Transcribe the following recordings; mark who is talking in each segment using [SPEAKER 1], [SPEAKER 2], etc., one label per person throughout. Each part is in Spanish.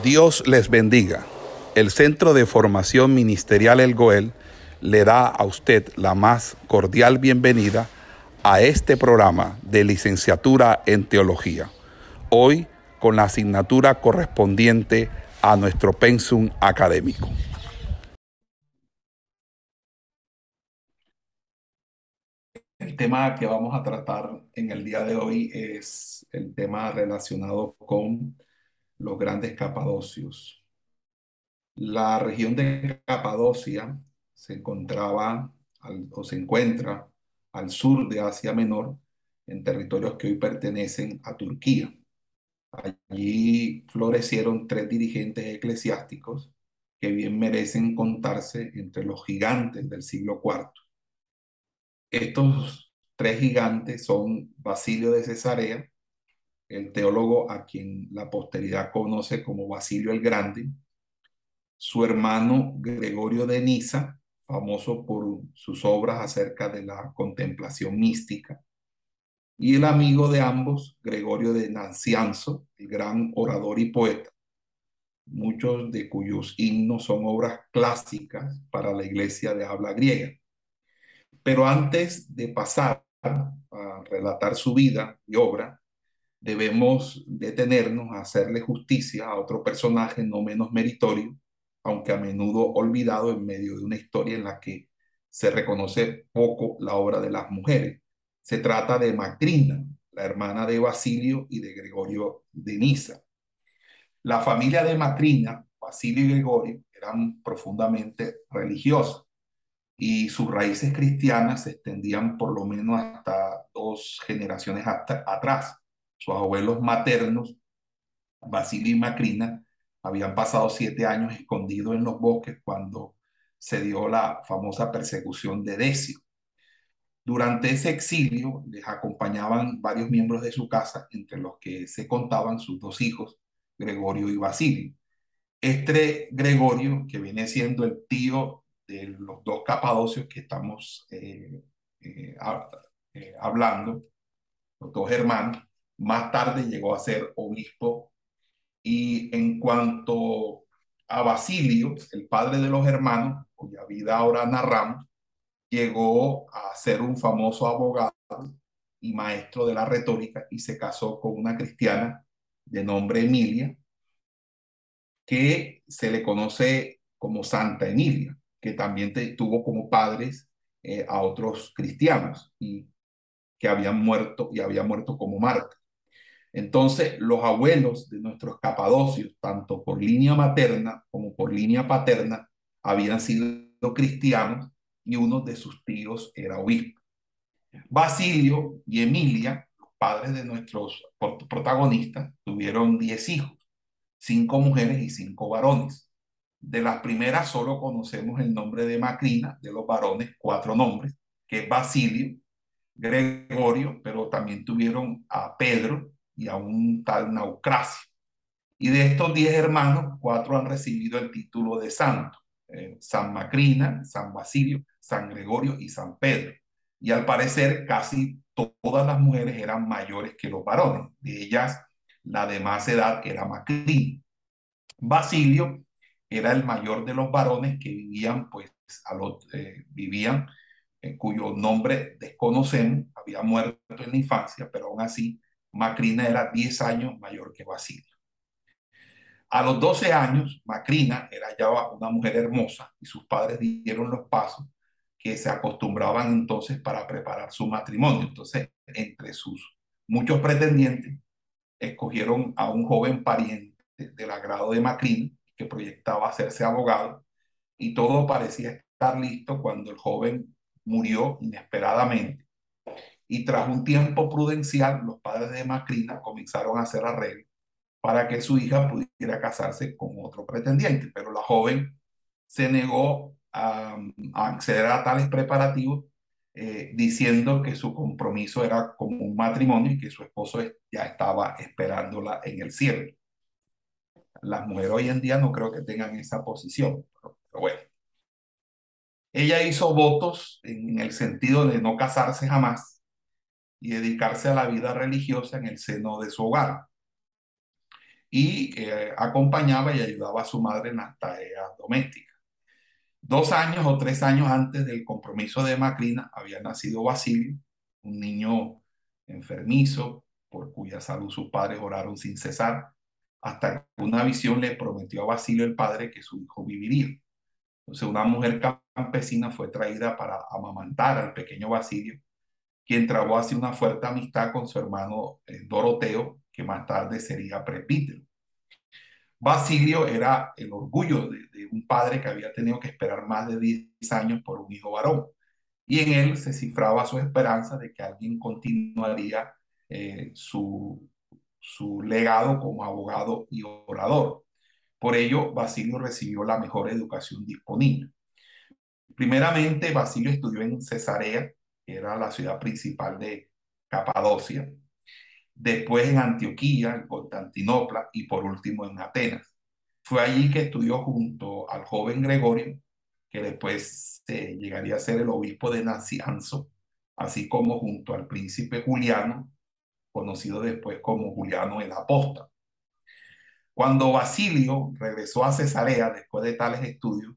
[SPEAKER 1] Dios les bendiga. El Centro de Formación Ministerial El Goel le da a usted la más cordial bienvenida a este programa de licenciatura en teología. Hoy con la asignatura correspondiente a nuestro pensum académico. El tema que vamos a tratar en el día de hoy es el tema relacionado con los grandes capadocios. La región de Capadocia se encontraba o se encuentra al sur de Asia Menor, en territorios que hoy pertenecen a Turquía. Allí florecieron tres dirigentes eclesiásticos que bien merecen contarse entre los gigantes del siglo IV. Estos tres gigantes son Basilio de Cesarea, el teólogo a quien la posteridad conoce como Basilio el Grande, su hermano Gregorio de Niza, famoso por sus obras acerca de la contemplación mística, y el amigo de ambos, Gregorio de Nancianzo, el gran orador y poeta, muchos de cuyos himnos son obras clásicas para la iglesia de habla griega. Pero antes de pasar a relatar su vida y obra, debemos detenernos a hacerle justicia a otro personaje no menos meritorio, aunque a menudo olvidado en medio de una historia en la que se reconoce poco la obra de las mujeres. Se trata de Macrina, la hermana de Basilio y de Gregorio de Niza. La familia de Macrina, Basilio y Gregorio, eran profundamente religiosas y sus raíces cristianas se extendían por lo menos hasta dos generaciones atrás sus abuelos maternos, Basilio y Macrina, habían pasado siete años escondidos en los bosques cuando se dio la famosa persecución de Decio. Durante ese exilio les acompañaban varios miembros de su casa, entre los que se contaban sus dos hijos, Gregorio y Basilio. Este Gregorio, que viene siendo el tío de los dos capadocios que estamos eh, eh, eh, hablando, los dos hermanos, más tarde llegó a ser obispo. Y en cuanto a Basilio, el padre de los hermanos, cuya vida ahora narramos, llegó a ser un famoso abogado y maestro de la retórica y se casó con una cristiana de nombre Emilia, que se le conoce como Santa Emilia, que también tuvo como padres eh, a otros cristianos y que habían muerto y había muerto como Marta. Entonces, los abuelos de nuestros capadocios, tanto por línea materna como por línea paterna, habían sido cristianos y uno de sus tíos era obispo. Basilio y Emilia, padres de nuestros protagonistas, tuvieron diez hijos, cinco mujeres y cinco varones. De las primeras solo conocemos el nombre de Macrina, de los varones cuatro nombres, que Basilio, Gregorio, pero también tuvieron a Pedro, y a un tal Naucracio. Y de estos diez hermanos, cuatro han recibido el título de santo. Eh, San Macrina, San Basilio, San Gregorio y San Pedro. Y al parecer casi todas las mujeres eran mayores que los varones. De ellas, la de más edad era Macrina. Basilio era el mayor de los varones que vivían, pues, a los, eh, vivían, en cuyo nombre desconocemos, había muerto en la infancia, pero aún así Macrina era 10 años mayor que Basilio. A los 12 años, Macrina era ya una mujer hermosa y sus padres dieron los pasos que se acostumbraban entonces para preparar su matrimonio. Entonces, entre sus muchos pretendientes, escogieron a un joven pariente del agrado de Macrina que proyectaba hacerse abogado y todo parecía estar listo cuando el joven murió inesperadamente y tras un tiempo prudencial, los padres de Macrina comenzaron a hacer arreglos para que su hija pudiera casarse con otro pretendiente, pero la joven se negó a, acceder a tales preparativos, eh, diciendo que su compromiso era como un matrimonio y que su esposo ya estaba esperándola en el cielo. Las mujeres hoy en día no creo que tengan esa posición, pero bueno. Ella hizo votos en el sentido de no casarse jamás y dedicarse a la vida religiosa en el seno de su hogar. y eh, acompañaba y ayudaba a su madre en las tareas domésticas. Dos años o tres años antes del compromiso de Macrina había nacido Basilio, un niño enfermizo por cuya salud sus padres oraron sin cesar, hasta que una visión le prometió a Basilio el padre que su hijo viviría. Entonces una mujer campesina fue traída para amamantar al pequeño Basilio, quien trabó así una fuerte amistad con su hermano eh, Doroteo, que más tarde sería presbítero. Basilio era el orgullo de, un padre que había tenido que esperar más de 10 años por un hijo varón. Y en él se cifraba su esperanza de que alguien continuaría eh, su, su legado como abogado y orador. Por ello, Basilio recibió la mejor educación disponible. Primeramente, Basilio estudió en Cesarea, era la ciudad principal de Capadocia, después en Antioquía, en Constantinopla y por último en Atenas. Fue allí que estudió junto al joven Gregorio, que después llegaría a ser el obispo de Nacianzo, así como junto al príncipe Juliano, conocido después como Juliano el Apóstol. Cuando Basilio regresó a Cesarea después de tales estudios,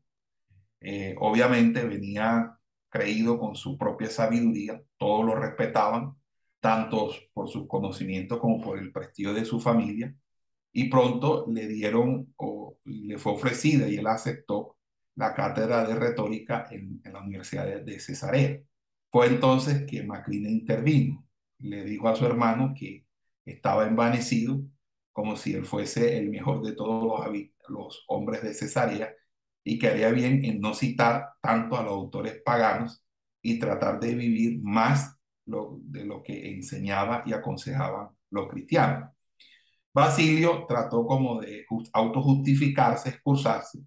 [SPEAKER 1] eh, obviamente venía creído con su propia sabiduría, todos lo respetaban, tanto por sus conocimientos como por el prestigio de su familia, y pronto le dieron o le fue ofrecida y él aceptó la cátedra de retórica en, la Universidad de, Cesarea. Fue entonces que Macrina intervino le dijo a su hermano que estaba envanecido, como si él fuese el mejor de todos los hombres de Cesarea, y que haría bien en no citar tanto a los autores paganos y tratar de vivir más de lo que enseñaba y aconsejaban los cristianos. Basilio trató como de autojustificarse, excusarse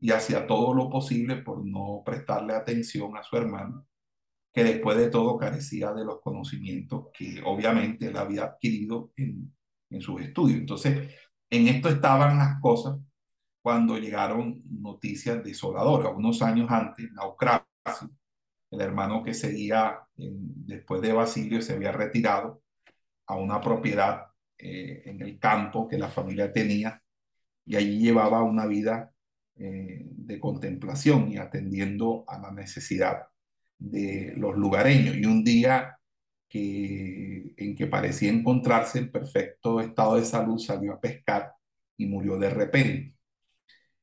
[SPEAKER 1] y hacía todo lo posible por no prestarle atención a su hermano que después de todo carecía de los conocimientos que obviamente él había adquirido en, en sus estudios. Entonces, en esto estaban las cosas cuando llegaron noticias desoladoras. Unos años antes, Naucracio, el hermano que seguía después de Basilio, se había retirado a una propiedad eh, en el campo que la familia tenía y allí llevaba una vida eh, de contemplación y atendiendo a la necesidad de los lugareños. Y un día en que parecía encontrarse en perfecto estado de salud, salió a pescar y murió de repente.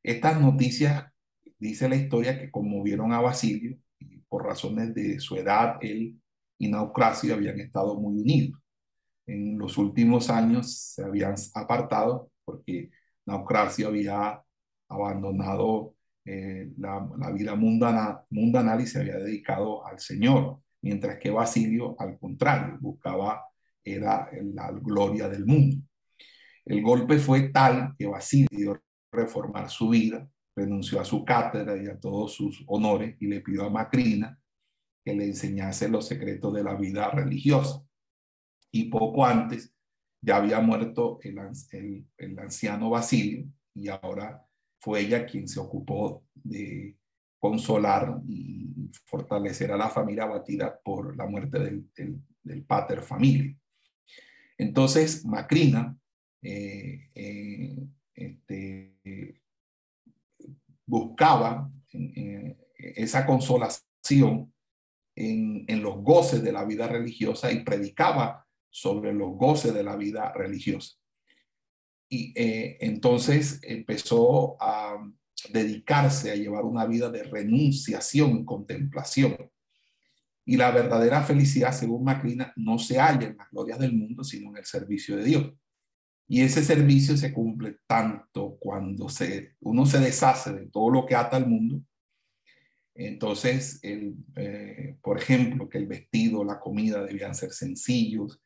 [SPEAKER 1] Estas noticias, dice la historia, que conmovieron a Basilio y por razones de su edad, él y Naucracio habían estado muy unidos. En los últimos años se habían apartado porque Naucracio había abandonado eh, la, vida mundana, mundanal y se había dedicado al Señor, mientras que Basilio, al contrario, buscaba era la gloria del mundo. El golpe fue tal que Basilio reformar su vida, renunció a su cátedra y a todos sus honores y le pidió a Macrina que le enseñase los secretos de la vida religiosa. Y poco antes ya había muerto el, el, anciano Basilio y ahora fue ella quien se ocupó de consolar y fortalecer a la familia abatida por la muerte del, del, pater familia. Entonces, Macrina eh, eh, este, buscaba esa consolación en, los goces de la vida religiosa y predicaba sobre los goces de la vida religiosa. Y eh, entonces empezó a dedicarse a llevar una vida de renunciación y contemplación. Y la verdadera felicidad, según Macrina, no se halla en las glorias del mundo, sino en el servicio de Dios. Y ese servicio se cumple tanto cuando se, uno se deshace de todo lo que ata al mundo. Entonces, el, eh, por ejemplo, que el vestido, la comida debían ser sencillos,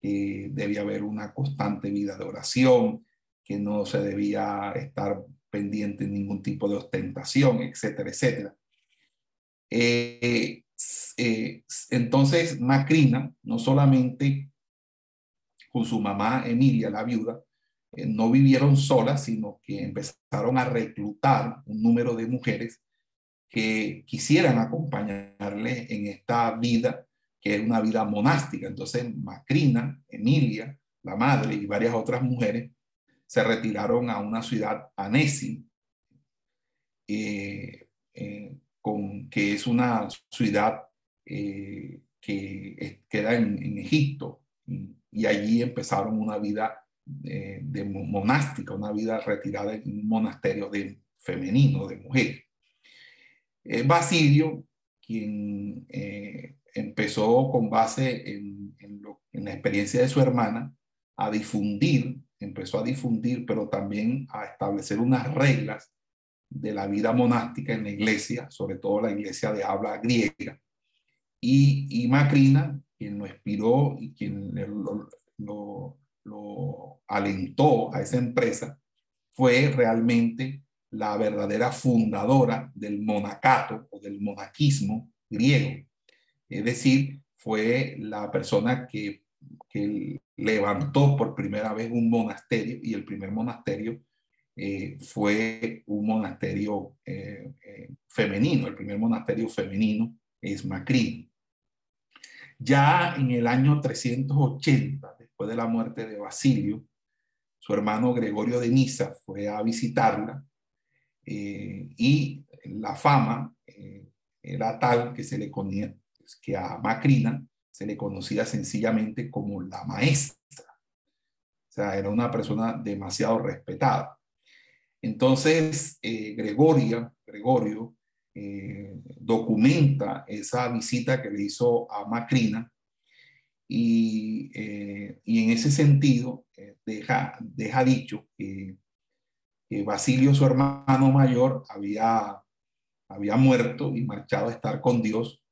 [SPEAKER 1] que debía haber una constante vida de oración, que no se debía estar pendiente de ningún tipo de ostentación, etcétera, etcétera. Eh, eh, entonces, Macrina, no solamente con su mamá Emilia, la viuda, eh, no vivieron solas, sino que empezaron a reclutar un número de mujeres que quisieran acompañarle en esta vida que es una vida monástica. Entonces, Macrina, Emilia, la madre y varias otras mujeres se retiraron a una ciudad, Annecy, con, que es una ciudad que queda en, Egipto, y, allí empezaron una vida de monástica, una vida retirada en un monasterio de femenino, de mujer. Eh, Basilio, quien eh, empezó con base en, la experiencia de su hermana a difundir, empezó a difundir, pero también a establecer unas reglas de la vida monástica en la iglesia, sobre todo la iglesia de habla griega. Y, Macrina, quien lo inspiró y quien lo, alentó a esa empresa, fue realmente la verdadera fundadora del monacato o del monaquismo griego. Es decir, fue la persona que, levantó por primera vez un monasterio y el primer monasterio eh, fue un monasterio eh, eh, femenino. El primer monasterio femenino es Macri. Ya en el año 380, después de la muerte de Basilio, su hermano Gregorio de Nisa fue a visitarla eh, y la fama eh, era tal que se le conocía, que a Macrina se le conocía sencillamente como la maestra. O sea, era una persona demasiado respetada. Entonces, eh, Gregorio, Gregorio documenta esa visita que le hizo a Macrina y, y en ese sentido deja, deja dicho que que Basilio, su hermano mayor, había, había muerto y marchado a estar con Dios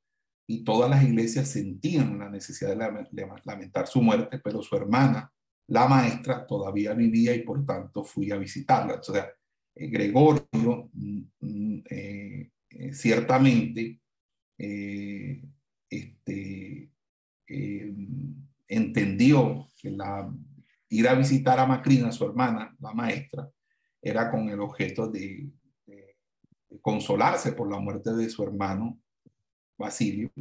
[SPEAKER 1] y todas las iglesias sentían la necesidad de lamentar su muerte, pero su hermana, la maestra, todavía vivía y por tanto fui a visitarla. O sea, eh, Gregorio mm, mm, eh, eh, ciertamente este, entendió que la, ir a visitar a Macrina, su hermana, la maestra, era con el objeto de, consolarse por la muerte de su hermano Basilio.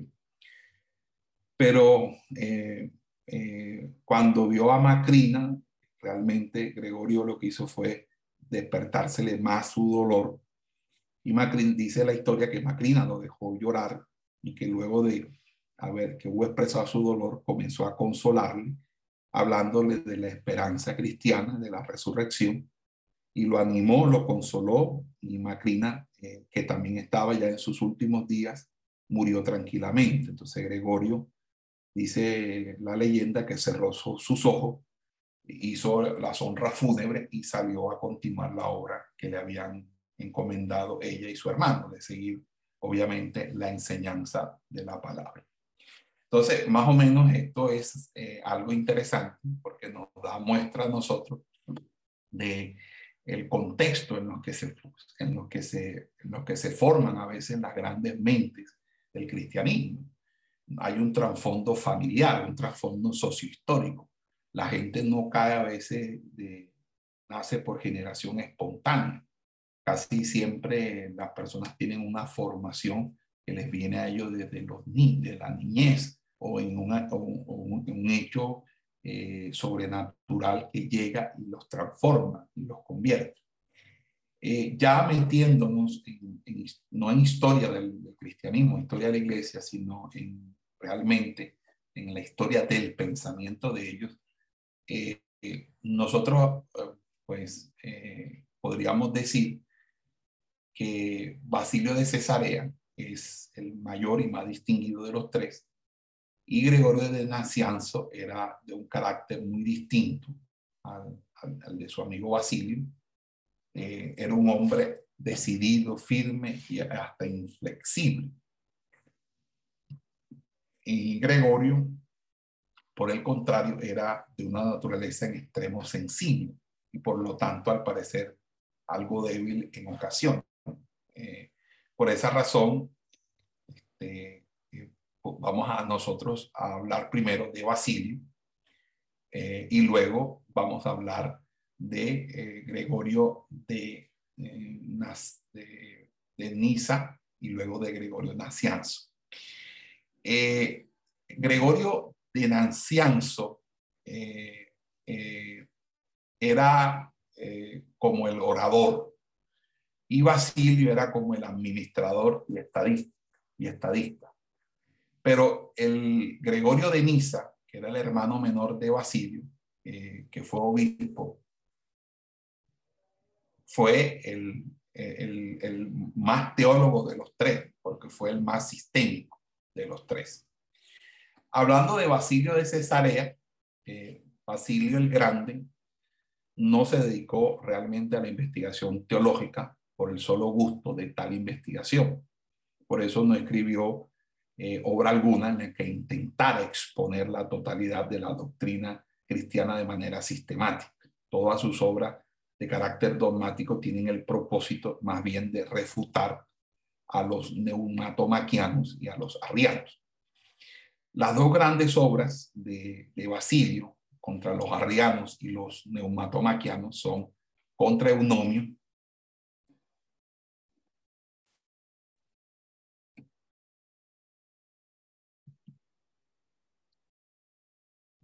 [SPEAKER 1] Pero eh, eh, cuando vio a Macrina, realmente Gregorio lo que hizo fue despertársele más su dolor. Y Macrina dice la historia que Macrina lo dejó llorar y que luego de haber que hubo expresado su dolor, comenzó a consolarle, hablándole de la esperanza cristiana, de la resurrección, y lo animó, lo consoló y Macrina, eh, que también estaba ya en sus últimos días, murió tranquilamente. Entonces Gregorio dice la leyenda que cerró sus ojos, hizo las honras fúnebres y salió a continuar la obra que le habían encomendado ella y su hermano, de seguir obviamente la enseñanza de la palabra. Entonces, más o menos esto es eh, algo interesante porque nos da muestra a nosotros de el contexto en lo que se, en lo que se, en lo que se forman a veces las grandes mentes del cristianismo. Hay un trasfondo familiar, un trasfondo sociohistórico. La gente no cae a veces de, nace por generación espontánea. Casi siempre las personas tienen una formación que les viene a ellos desde los ni de la niñez o en, una, o un hecho eh, sobrenatural que llega y los transforma y los convierte. Eh, ya metiéndonos en, no en historia del, cristianismo, historia de la iglesia, sino en realmente en la historia del pensamiento de ellos, eh, nosotros pues podríamos decir que Basilio de Cesarea es el mayor y más distinguido de los tres, y Gregorio de Nacianzo era de un carácter muy distinto al, de su amigo Basilio. Eh, era un hombre decidido, firme y hasta inflexible. Y Gregorio, por el contrario, era de una naturaleza en extremo sensible y por lo tanto, al parecer, algo débil en ocasión. Eh, por esa razón, este, vamos a nosotros a hablar primero de Basilio eh, y luego vamos a hablar de eh, Gregorio de, eh, Nisa y luego de Gregorio Nacianzo. Gregorio de Nacianzo era eh, como el orador y Basilio era como el administrador y estadista. Y estadista. Pero el Gregorio de Niza, que era el hermano menor de Basilio, eh, que fue obispo, fue el, el, el, más teólogo de los tres, porque fue el más sistémico de los tres. Hablando de Basilio de Cesarea, eh, Basilio el Grande no se dedicó realmente a la investigación teológica por el solo gusto de tal investigación. Por eso no escribió eh, obra alguna en la que intentara exponer la totalidad de la doctrina cristiana de manera sistemática. Todas sus obras de carácter dogmático tienen el propósito más bien de refutar a los neumatomaquianos y a los arrianos. Las dos grandes obras de, de Basilio contra los arrianos y los neumatomaquianos son contra Eunomio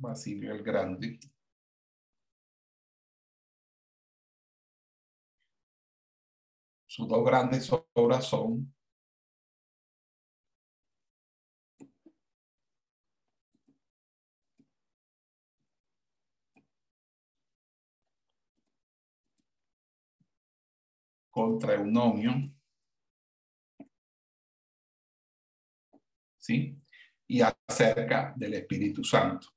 [SPEAKER 1] Basilio el Grande. Sus dos grandes obras son contra Eunomio, ¿sí? Y acerca del Espíritu Santo.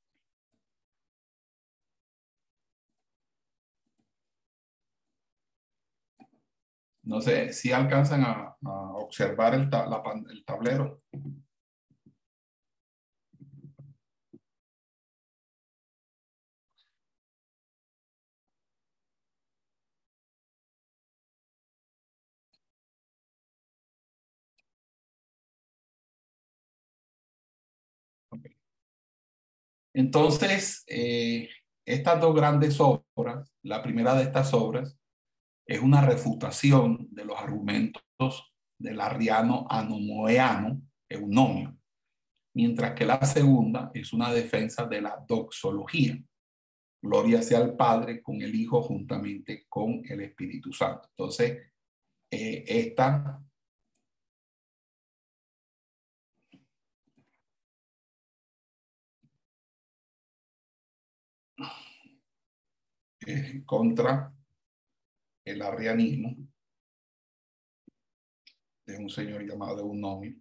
[SPEAKER 1] No sé si alcanzan a, observar el, el tablero. Entonces, eh, estas dos grandes obras, la primera de estas obras es una refutación de los argumentos del arriano anomoeano eunomio, mientras que la segunda es una defensa de la doxología. Gloria sea al Padre con el Hijo juntamente con el Espíritu Santo. Entonces, eh, esta contra el arrianismo de un señor llamado Eunomio.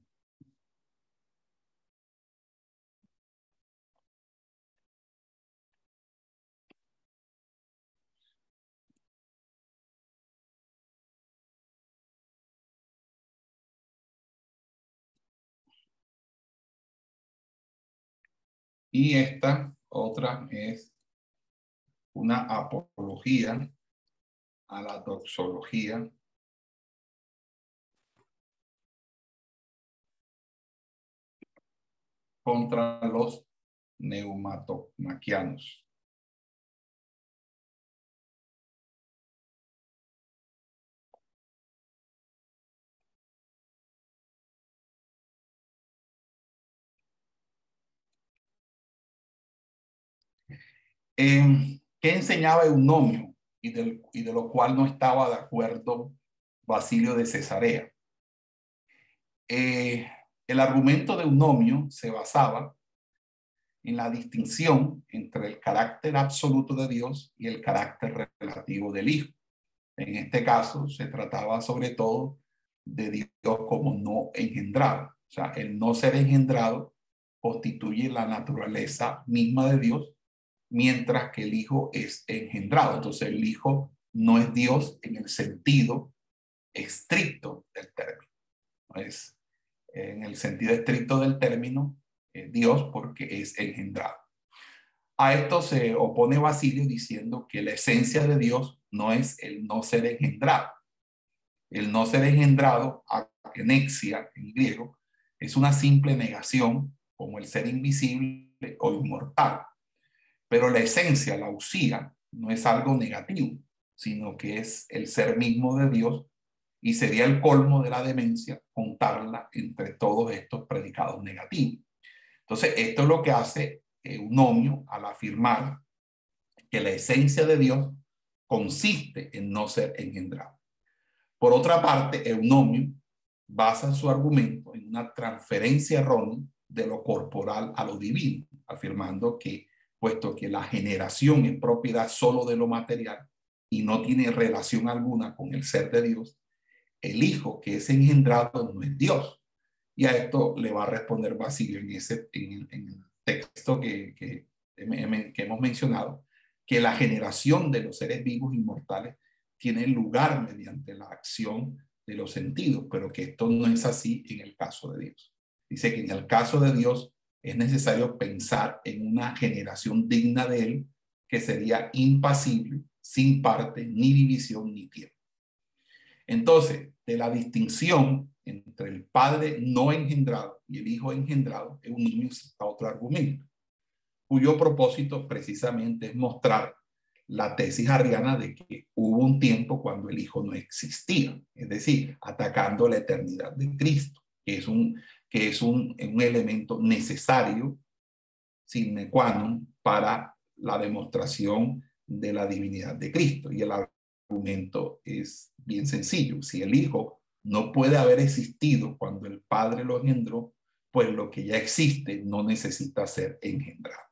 [SPEAKER 1] Y esta otra es una apología a la doxología. contra los neumatomaquianos. Eh, ¿Qué enseñaba Eunomio? Y, de lo cual no estaba de acuerdo Basilio de Cesarea. Eh, el argumento de Eunomio se basaba en la distinción entre el carácter absoluto de Dios y el carácter relativo del Hijo. En este caso se trataba sobre todo de Dios como no engendrado. O sea, el no ser engendrado constituye la naturaleza misma de Dios mientras que el Hijo es engendrado. Entonces el Hijo no es Dios en el sentido estricto del término. No es en el sentido estricto del término Dios porque es engendrado. A esto se opone Basilio diciendo que la esencia de Dios no es el no ser engendrado. El no ser engendrado, akenexia en griego, es una simple negación como el ser invisible o inmortal. Pero la esencia, la usía, no es algo negativo, sino que es el ser mismo de Dios y sería el colmo de la demencia contarla entre todos estos predicados negativos. Entonces, esto es lo que hace Eunomio al afirmar que la esencia de Dios consiste en no ser engendrado. Por otra parte, Eunomio basa su argumento en una transferencia errónea de lo corporal a lo divino, afirmando que, puesto que la generación es propiedad solo de lo material y no tiene relación alguna con el ser de Dios, el Hijo que es engendrado no es Dios. Y a esto le va a responder Basilio en, ese, el texto que, que, que hemos mencionado, que la generación de los seres vivos inmortales tiene lugar mediante la acción de los sentidos, pero que esto no es así en el caso de Dios. Dice que en el caso de Dios es necesario pensar en una generación digna de Él, que sería impasible, sin parte, ni división, ni tiempo. Entonces, de la distinción entre el Padre no engendrado y el Hijo engendrado, es un niño a otro argumento, cuyo propósito precisamente es mostrar la tesis arriana de que hubo un tiempo cuando el Hijo no existía, es decir, atacando la eternidad de Cristo, que es un, que es un, un elemento necesario, sine qua non, para la demostración de la divinidad de Cristo. Y el argumento es bien sencillo. Si el Hijo no puede haber existido cuando el Padre lo engendró, pues lo que ya existe no necesita ser engendrado.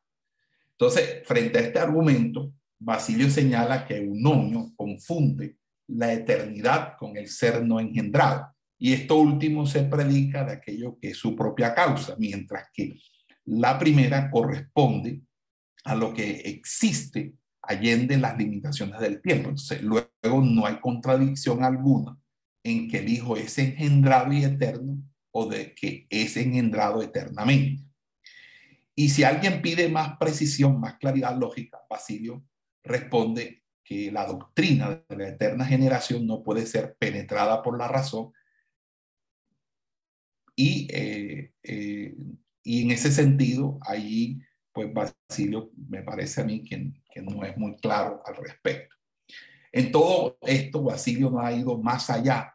[SPEAKER 1] Entonces, frente a este argumento, Basilio señala que Eunomio confunde la eternidad con el ser no engendrado. Y esto último se predica de aquello que es su propia causa, mientras que la primera corresponde a lo que existe allende las limitaciones del tiempo. Entonces, luego no hay contradicción alguna en que el Hijo es engendrado y eterno o de que es engendrado eternamente. Y si alguien pide más precisión, más claridad lógica, Basilio responde que la doctrina de la eterna generación no puede ser penetrada por la razón y, eh, eh, y en ese sentido, allí, pues Basilio me parece a mí que, que no es muy claro al respecto. En todo esto, Basilio no ha ido más allá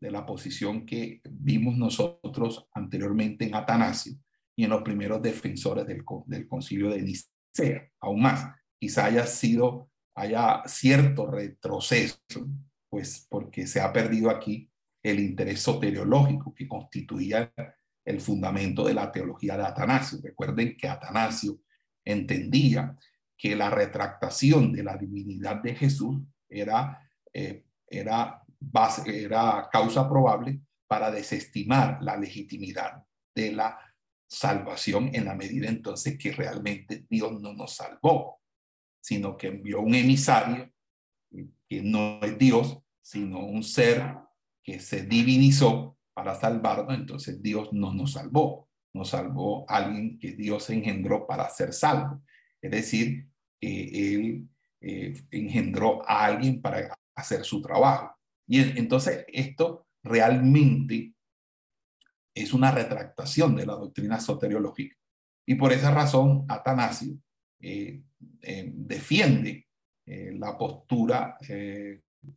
[SPEAKER 1] de la posición que vimos nosotros anteriormente en Atanasio y en los primeros defensores del, del concilio de Nicea, aún más quizá haya sido, haya cierto retroceso, pues porque se ha perdido aquí el interés soteriológico que constituía el fundamento de la teología de Atanasio. Recuerden que Atanasio entendía que la retractación de la divinidad de Jesús era, eh, era, causa probable para desestimar la legitimidad de la salvación en la medida entonces que realmente Dios no nos salvó sino que envió un emisario que no es Dios, sino un ser que se divinizó para salvarnos, entonces Dios no nos salvó, nos salvó alguien que Dios engendró para ser salvo. Es decir, Él eh, engendró a alguien para hacer su trabajo. Y entonces esto realmente es una retractación de la doctrina soteriológica. Y por esa razón, Atanasio eh, eh, defiende la postura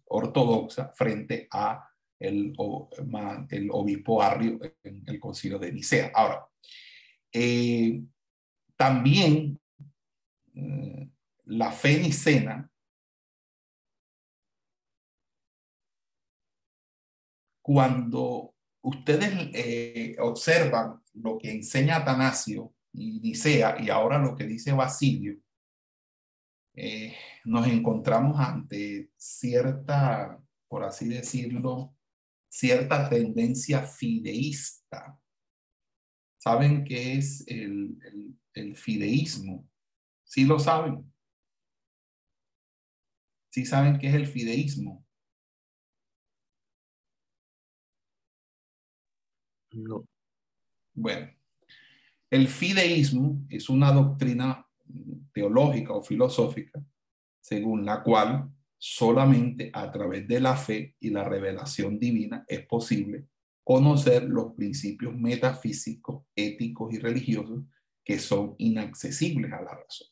[SPEAKER 1] ortodoxa frente a el, obispo Arrio en el concilio de Nicea. Ahora, también la fe nicena cuando ustedes observan lo que enseña Atanasio y Nicea y ahora lo que dice Basilio, eh, nos encontramos ante cierta, por así decirlo, cierta tendencia fideísta. ¿Saben qué es el, el, el fideísmo? ¿Sí lo saben? ¿Sí saben qué es el fideísmo?
[SPEAKER 2] No.
[SPEAKER 1] Bueno, el fideísmo es una doctrina teológica o filosófica según la cual solamente a través de la fe y la revelación divina es posible conocer los principios metafísicos, éticos y religiosos que son inaccesibles a la razón.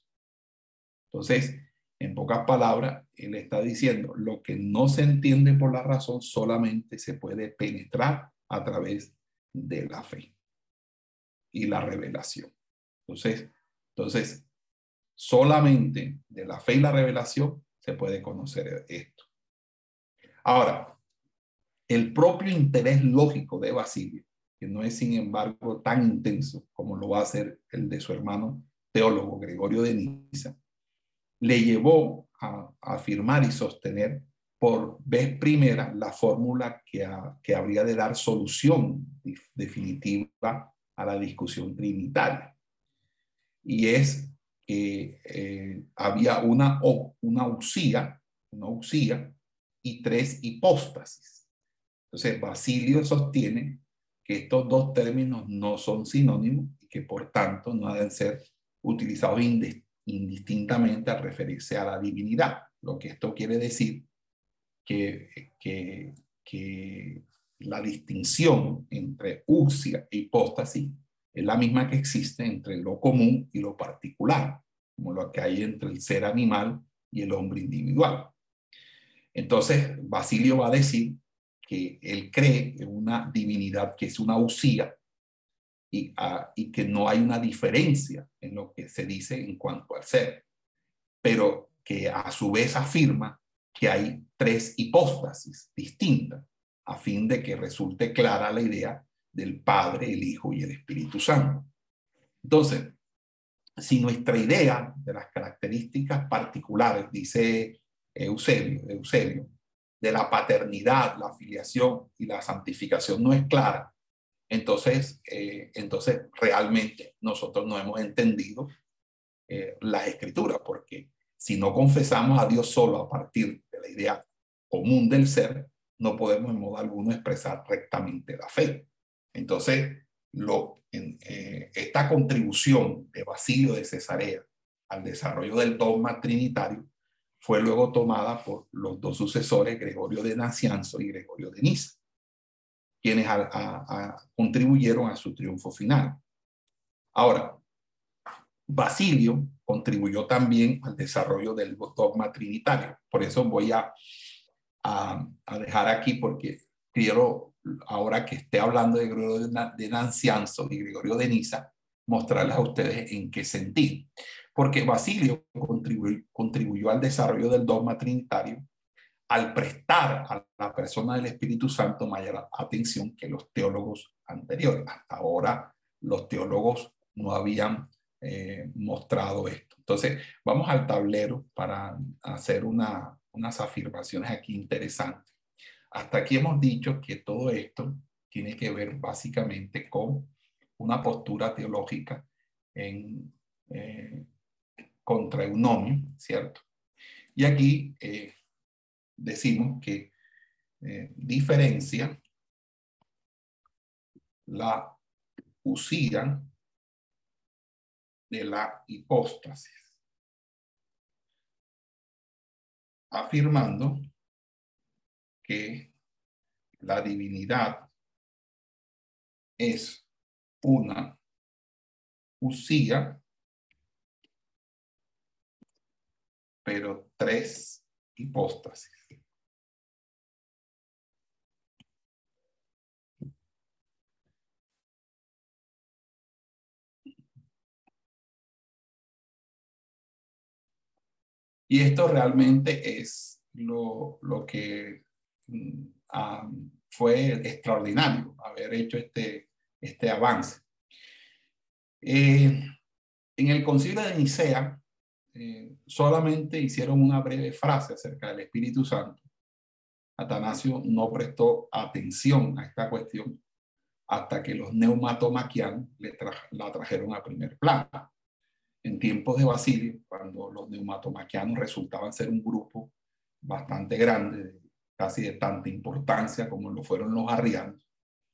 [SPEAKER 1] Entonces, en pocas palabras, él está diciendo, lo que no se entiende por la razón solamente se puede penetrar a través de la fe y la revelación. Entonces, entonces, solamente de la fe y la revelación se puede conocer esto. Ahora, el propio interés lógico de Basilio, que no es sin embargo tan intenso como lo va a hacer el de su hermano teólogo Gregorio de Niza, le llevó a, afirmar y sostener por vez primera la fórmula que, que habría de dar solución definitiva a la discusión trinitaria. Y es que eh, había una, una usía, una usía y tres hipóstasis. Entonces, Basilio sostiene que estos dos términos no son sinónimos y que por tanto no deben ser utilizados indistintamente al referirse a la divinidad. Lo que esto quiere decir que, que, la distinción entre usia e hipóstasis es la misma que existe entre lo común y lo particular, como lo que hay entre el ser animal y el hombre individual. Entonces, Basilio va a decir que él cree en una divinidad que es una usía y, ah, y que no hay una diferencia en lo que se dice en cuanto al ser, pero que a su vez afirma que hay tres hipóstasis distintas a fin de que resulte clara la idea del Padre, el Hijo y el Espíritu Santo. Entonces, si nuestra idea de las características particulares, dice Eusebio, Eusebio, de la paternidad, la filiación y la santificación no es clara, entonces, eh, entonces realmente nosotros no hemos entendido eh, las escrituras, porque si no confesamos a Dios solo a partir de la idea común del ser, no podemos en modo alguno expresar rectamente la fe. Entonces, eh, esta contribución de Basilio de Cesarea al desarrollo del dogma trinitario fue luego tomada por los dos sucesores, Gregorio de Nacianzo y Gregorio de Niza, quienes contribuyeron a su triunfo final. Ahora, Basilio contribuyó también al desarrollo del dogma trinitario. Por eso voy a, a dejar aquí, porque quiero ahora que esté hablando de Gregorio de Nancianzo y Gregorio de Niza, mostrarles a ustedes en qué sentido. Porque Basilio contribuyó, al desarrollo del dogma trinitario al prestar a la persona del Espíritu Santo mayor atención que los teólogos anteriores. Hasta ahora los teólogos no habían eh, mostrado esto. Entonces, vamos al tablero para hacer una, unas afirmaciones aquí interesantes. Hasta aquí hemos dicho que todo esto tiene que ver básicamente con una postura teológica en, eh, contra Eunomio, ¿cierto? Y aquí eh, decimos que eh, diferencia la usía de la hipóstasis, afirmando que la divinidad es una usía, pero tres hipóstasis. Y esto realmente es lo, lo que fue extraordinario haber hecho este, este avance. Eh, en el concilio de Nicea eh, solamente hicieron una breve frase acerca del Espíritu Santo. Atanasio no prestó atención a esta cuestión hasta que los neumatomaquianos la trajeron a primer plano. En tiempos de Basilio, cuando los neumatomaquianos resultaban ser un grupo bastante grande, casi de tanta importancia como lo fueron los arrianos,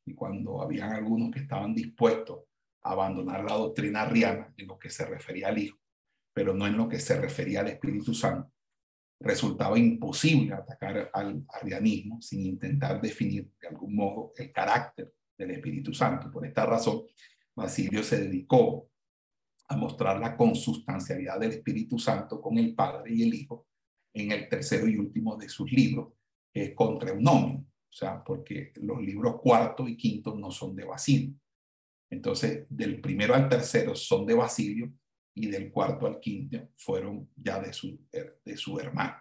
[SPEAKER 1] y cuando habían algunos que estaban dispuestos a abandonar la doctrina arriana en lo que se refería al Hijo, pero no en lo que se refería al Espíritu Santo, resultaba imposible atacar al arrianismo sin intentar definir de algún modo el carácter del Espíritu Santo. Por esta razón, Basilio se dedicó a mostrar la consustancialidad del Espíritu Santo con el Padre y el Hijo en el tercero y último de sus libros, es contra nombre, o sea, porque los libros cuarto y quinto no son de Basilio. Entonces, del primero al tercero son de Basilio y del cuarto al quinto fueron ya de su, de su hermano.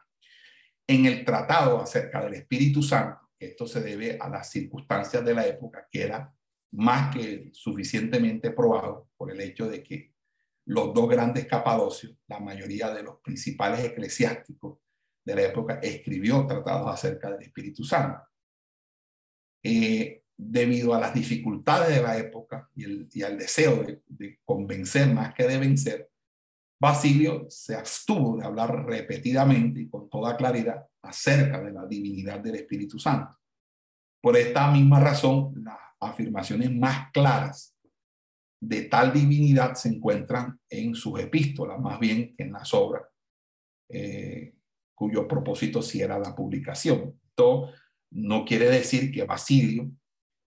[SPEAKER 1] En el tratado acerca del Espíritu Santo, esto se debe a las circunstancias de la época, que era más que suficientemente probado por el hecho de que los dos grandes capadocios, la mayoría de los principales eclesiásticos de la época, escribió tratados acerca del Espíritu Santo. Eh, debido a las dificultades de la época y, el, y al deseo de, de, convencer más que de vencer, Basilio se abstuvo de hablar repetidamente y con toda claridad acerca de la divinidad del Espíritu Santo. Por esta misma razón, las afirmaciones más claras de tal divinidad se encuentran en sus epístolas, más bien que en las obras, eh, cuyo propósito sí era la publicación. Esto no quiere decir que Basilio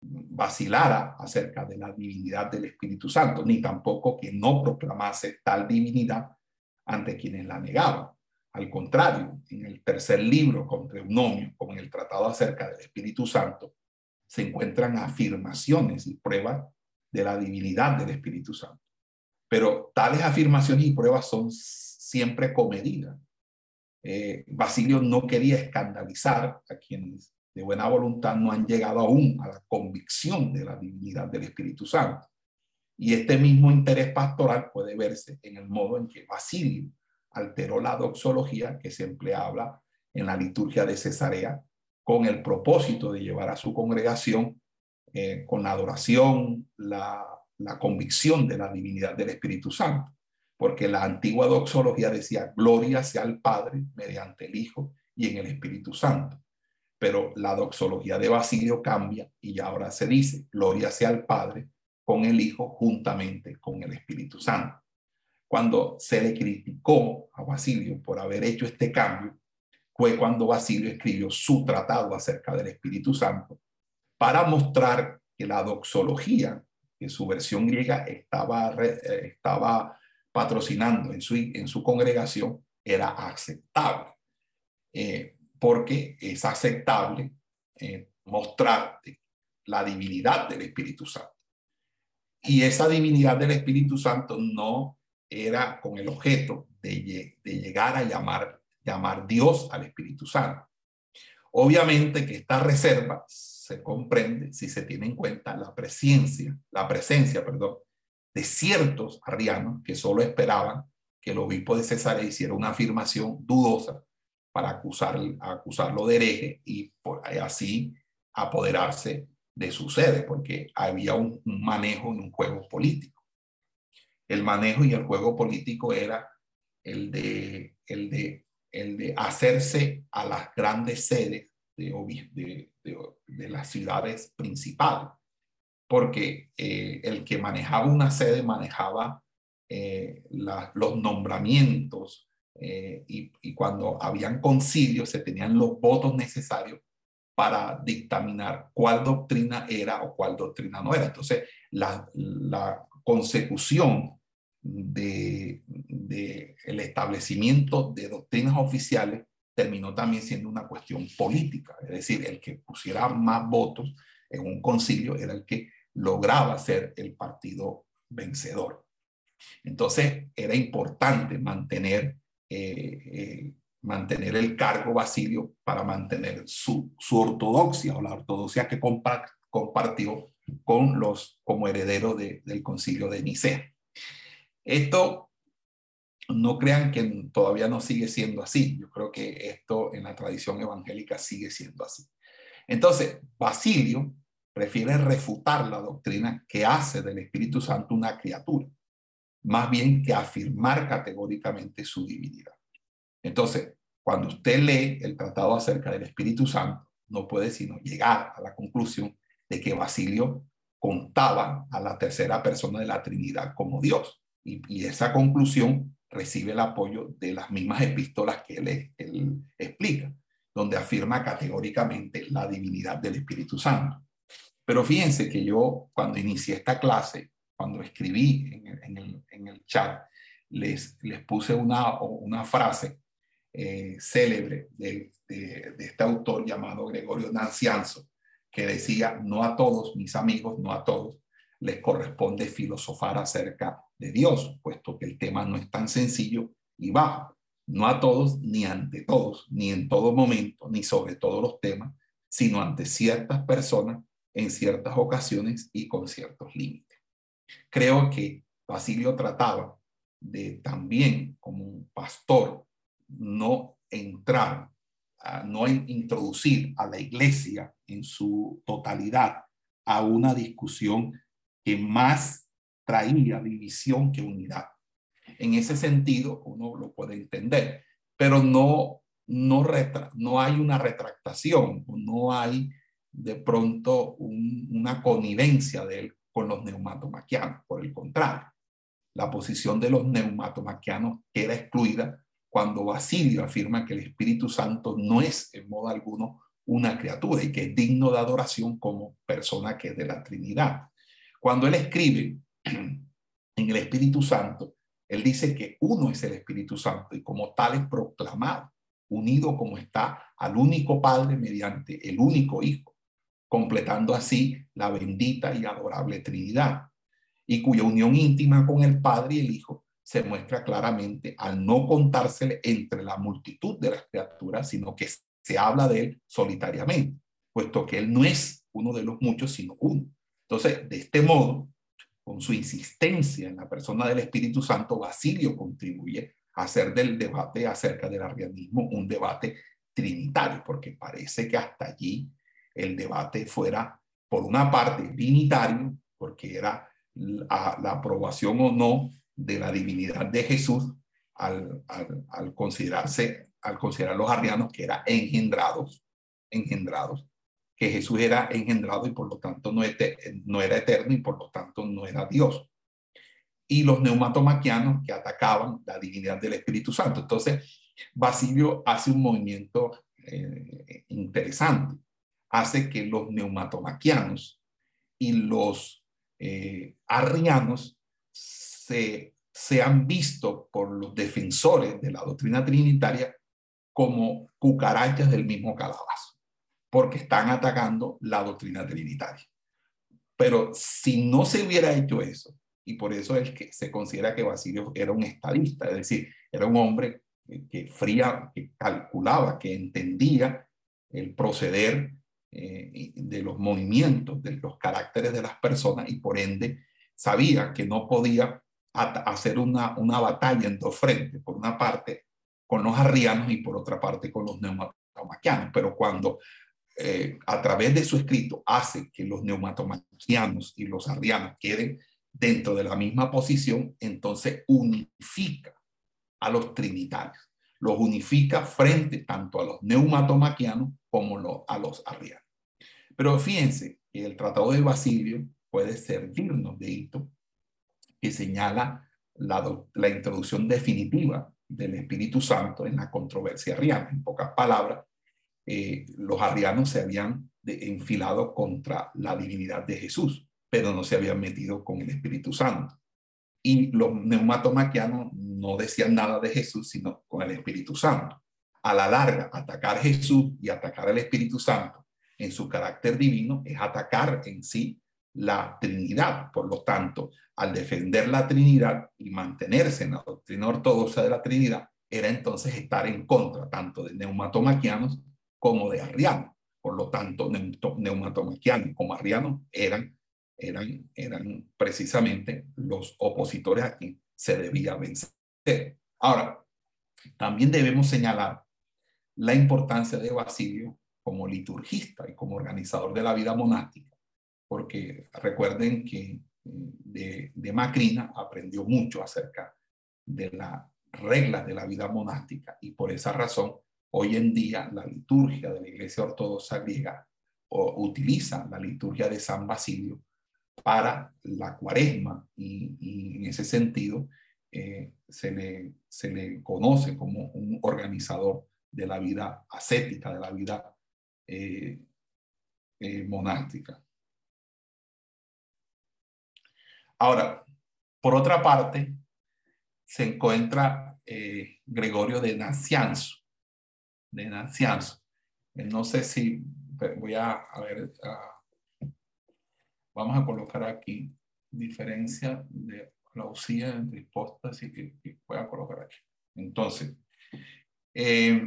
[SPEAKER 1] vacilara acerca de la divinidad del Espíritu Santo, ni tampoco que no proclamase tal divinidad ante quienes la negaban. Al contrario, en el tercer libro con Eunomio, como en el tratado acerca del Espíritu Santo, se encuentran afirmaciones y pruebas de la divinidad del Espíritu Santo. Pero tales afirmaciones y pruebas son siempre comedidas. Eh, Basilio no quería escandalizar a quienes de buena voluntad no han llegado aún a la convicción de la divinidad del Espíritu Santo. Y este mismo interés pastoral puede verse en el modo en que Basilio alteró la doxología que se empleaba en la liturgia de Cesarea con el propósito de llevar a su congregación eh, con la adoración, la, la convicción de la divinidad del Espíritu Santo. Porque la antigua doxología decía, gloria sea al Padre mediante el Hijo y en el Espíritu Santo pero la doxología de Basilio cambia y ahora se dice, gloria sea al Padre con el Hijo juntamente con el Espíritu Santo. Cuando se le criticó a Basilio por haber hecho este cambio, fue cuando Basilio escribió su tratado acerca del Espíritu Santo para mostrar que la doxología, que su versión griega estaba, estaba patrocinando en su, en su congregación, era aceptable. Eh, porque es aceptable eh, mostrar la divinidad del Espíritu Santo. Y esa divinidad del Espíritu Santo no era con el objeto de, llegar a llamar, llamar Dios al Espíritu Santo. Obviamente que esta reserva se comprende si se tiene en cuenta la presencia, la presencia, perdón, de ciertos arrianos que solo esperaban que el obispo de César hiciera una afirmación dudosa para acusar, acusarlo de hereje y por, así apoderarse de su sede, porque había un, manejo y un juego político. El manejo y el juego político era el de, el de, el de hacerse a las grandes sedes de, de, de, las ciudades principales, porque eh, el que manejaba una sede manejaba eh, los nombramientos, eh, y, cuando habían concilios se tenían los votos necesarios para dictaminar cuál doctrina era o cuál doctrina no era. Entonces, la, la consecución del de, el establecimiento de doctrinas oficiales terminó también siendo una cuestión política, es decir, el que pusiera más votos en un concilio era el que lograba ser el partido vencedor. Entonces, era importante mantener eh, eh, mantener el cargo Basilio para mantener su, su ortodoxia o la ortodoxia que compartió con los como heredero del concilio de Nicea. Esto no crean que todavía no sigue siendo así. Yo creo que esto en la tradición evangélica sigue siendo así. Entonces, Basilio prefiere refutar la doctrina que hace del Espíritu Santo una criatura más bien que afirmar categóricamente su divinidad. Entonces, cuando usted lee el tratado acerca del Espíritu Santo, no puede sino llegar a la conclusión de que Basilio contaba a la tercera persona de la Trinidad como Dios. Y, esa conclusión recibe el apoyo de las mismas epístolas que él, él explica, donde afirma categóricamente la divinidad del Espíritu Santo. Pero fíjense que yo cuando inicié esta clase cuando escribí en, el, en el, chat, les, les puse una, una frase eh, célebre de, de, este autor llamado Gregorio Nancianzo, que decía, no a todos mis amigos, no a todos, les corresponde filosofar acerca de Dios, puesto que el tema no es tan sencillo y bajo. no a todos, ni ante todos, ni en todo momento, ni sobre todos los temas, sino ante ciertas personas en ciertas ocasiones y con ciertos límites. Creo que Basilio trataba de también como un pastor no entrar, no introducir a la iglesia en su totalidad a una discusión que más traía división que unidad. En ese sentido, uno lo puede entender, pero no, no, no hay una retractación, no hay de pronto una connivencia de él con los neumatomaquianos. Por el contrario, la posición de los neumatomaquianos queda excluida cuando Basilio afirma que el Espíritu Santo no es en modo alguno una criatura y que es digno de adoración como persona que es de la Trinidad. Cuando él escribe en el Espíritu Santo, él dice que uno es el Espíritu Santo y como tal es proclamado, unido como está al único Padre mediante el único Hijo, completando así la bendita y adorable Trinidad, y cuya unión íntima con el Padre y el Hijo se muestra claramente al no contársele entre la multitud de las criaturas, sino que se habla de él solitariamente, puesto que él no es uno de los muchos, sino uno. Entonces, de este modo, con su insistencia en la persona del Espíritu Santo, Basilio contribuye a hacer del debate acerca del arrianismo un debate trinitario, porque parece que hasta allí el debate fuera, por una parte, trinitario, porque era la, aprobación o no de la divinidad de Jesús al, al, considerarse, al considerar los arrianos que eran engendrados, engendrados, que Jesús era engendrado y por lo tanto no, no era eterno y por lo tanto no era Dios. Y los neumatomaquianos que atacaban la divinidad del Espíritu Santo. Entonces, Basilio hace un movimiento eh, interesante. Hace que los neumatomaquianos y los eh, arrianos se, sean vistos por los defensores de la doctrina trinitaria como cucarachas del mismo calabazo porque están atacando la doctrina trinitaria. Pero si no se hubiera hecho eso, y por eso es que se considera que Basilio era un estadista, es decir, era un hombre que fría, que calculaba, que entendía el proceder eh, de los movimientos, de los caracteres de las personas y por ende sabía que no podía hacer una, una batalla en dos frentes, por una parte con los arrianos y por otra parte con los neumatomaquianos. Pero cuando eh, a través de su escrito hace que los neumatomaquianos y los arrianos queden dentro de la misma posición, entonces unifica a los trinitarios, los unifica frente tanto a los neumatomaquianos como a los arrianos. Pero fíjense que el Tratado de Basilio puede servirnos de hito que señala la, introducción definitiva del Espíritu Santo en la controversia arriana. En pocas palabras, eh, los arrianos se habían enfilado contra la divinidad de Jesús, pero no se habían metido con el Espíritu Santo. Y los neumatomaquianos no decían nada de Jesús, sino con el Espíritu Santo. A la larga, atacar Jesús y atacar al Espíritu Santo en su carácter divino es atacar en sí la Trinidad. Por lo tanto, al defender la Trinidad y mantenerse en la doctrina ortodoxa de la Trinidad, era entonces estar en contra tanto de neumatomaquianos como de Arriano. Por lo tanto, neumatomaquiano como Arriano eran, eran, eran precisamente los opositores a quien se debía vencer. Ahora, también debemos señalar la importancia de Basilio como liturgista y como organizador de la vida monástica, porque recuerden que eh, de, de Macrina aprendió mucho acerca de las reglas de la vida monástica y por esa razón Hoy en día la liturgia de la Iglesia Ortodoxa griega utiliza la liturgia de San Basilio para la cuaresma y, en ese sentido eh, se, le, se le conoce como un organizador de la vida ascética, de la vida eh, eh, monástica. Ahora, por otra parte, se encuentra Gregorio de Nacianzo, de Nancianzo. Eh, no sé si voy a, ver, vamos a colocar aquí diferencia de la usía entre hipóstasis que, que voy a colocar aquí. Entonces, Eh,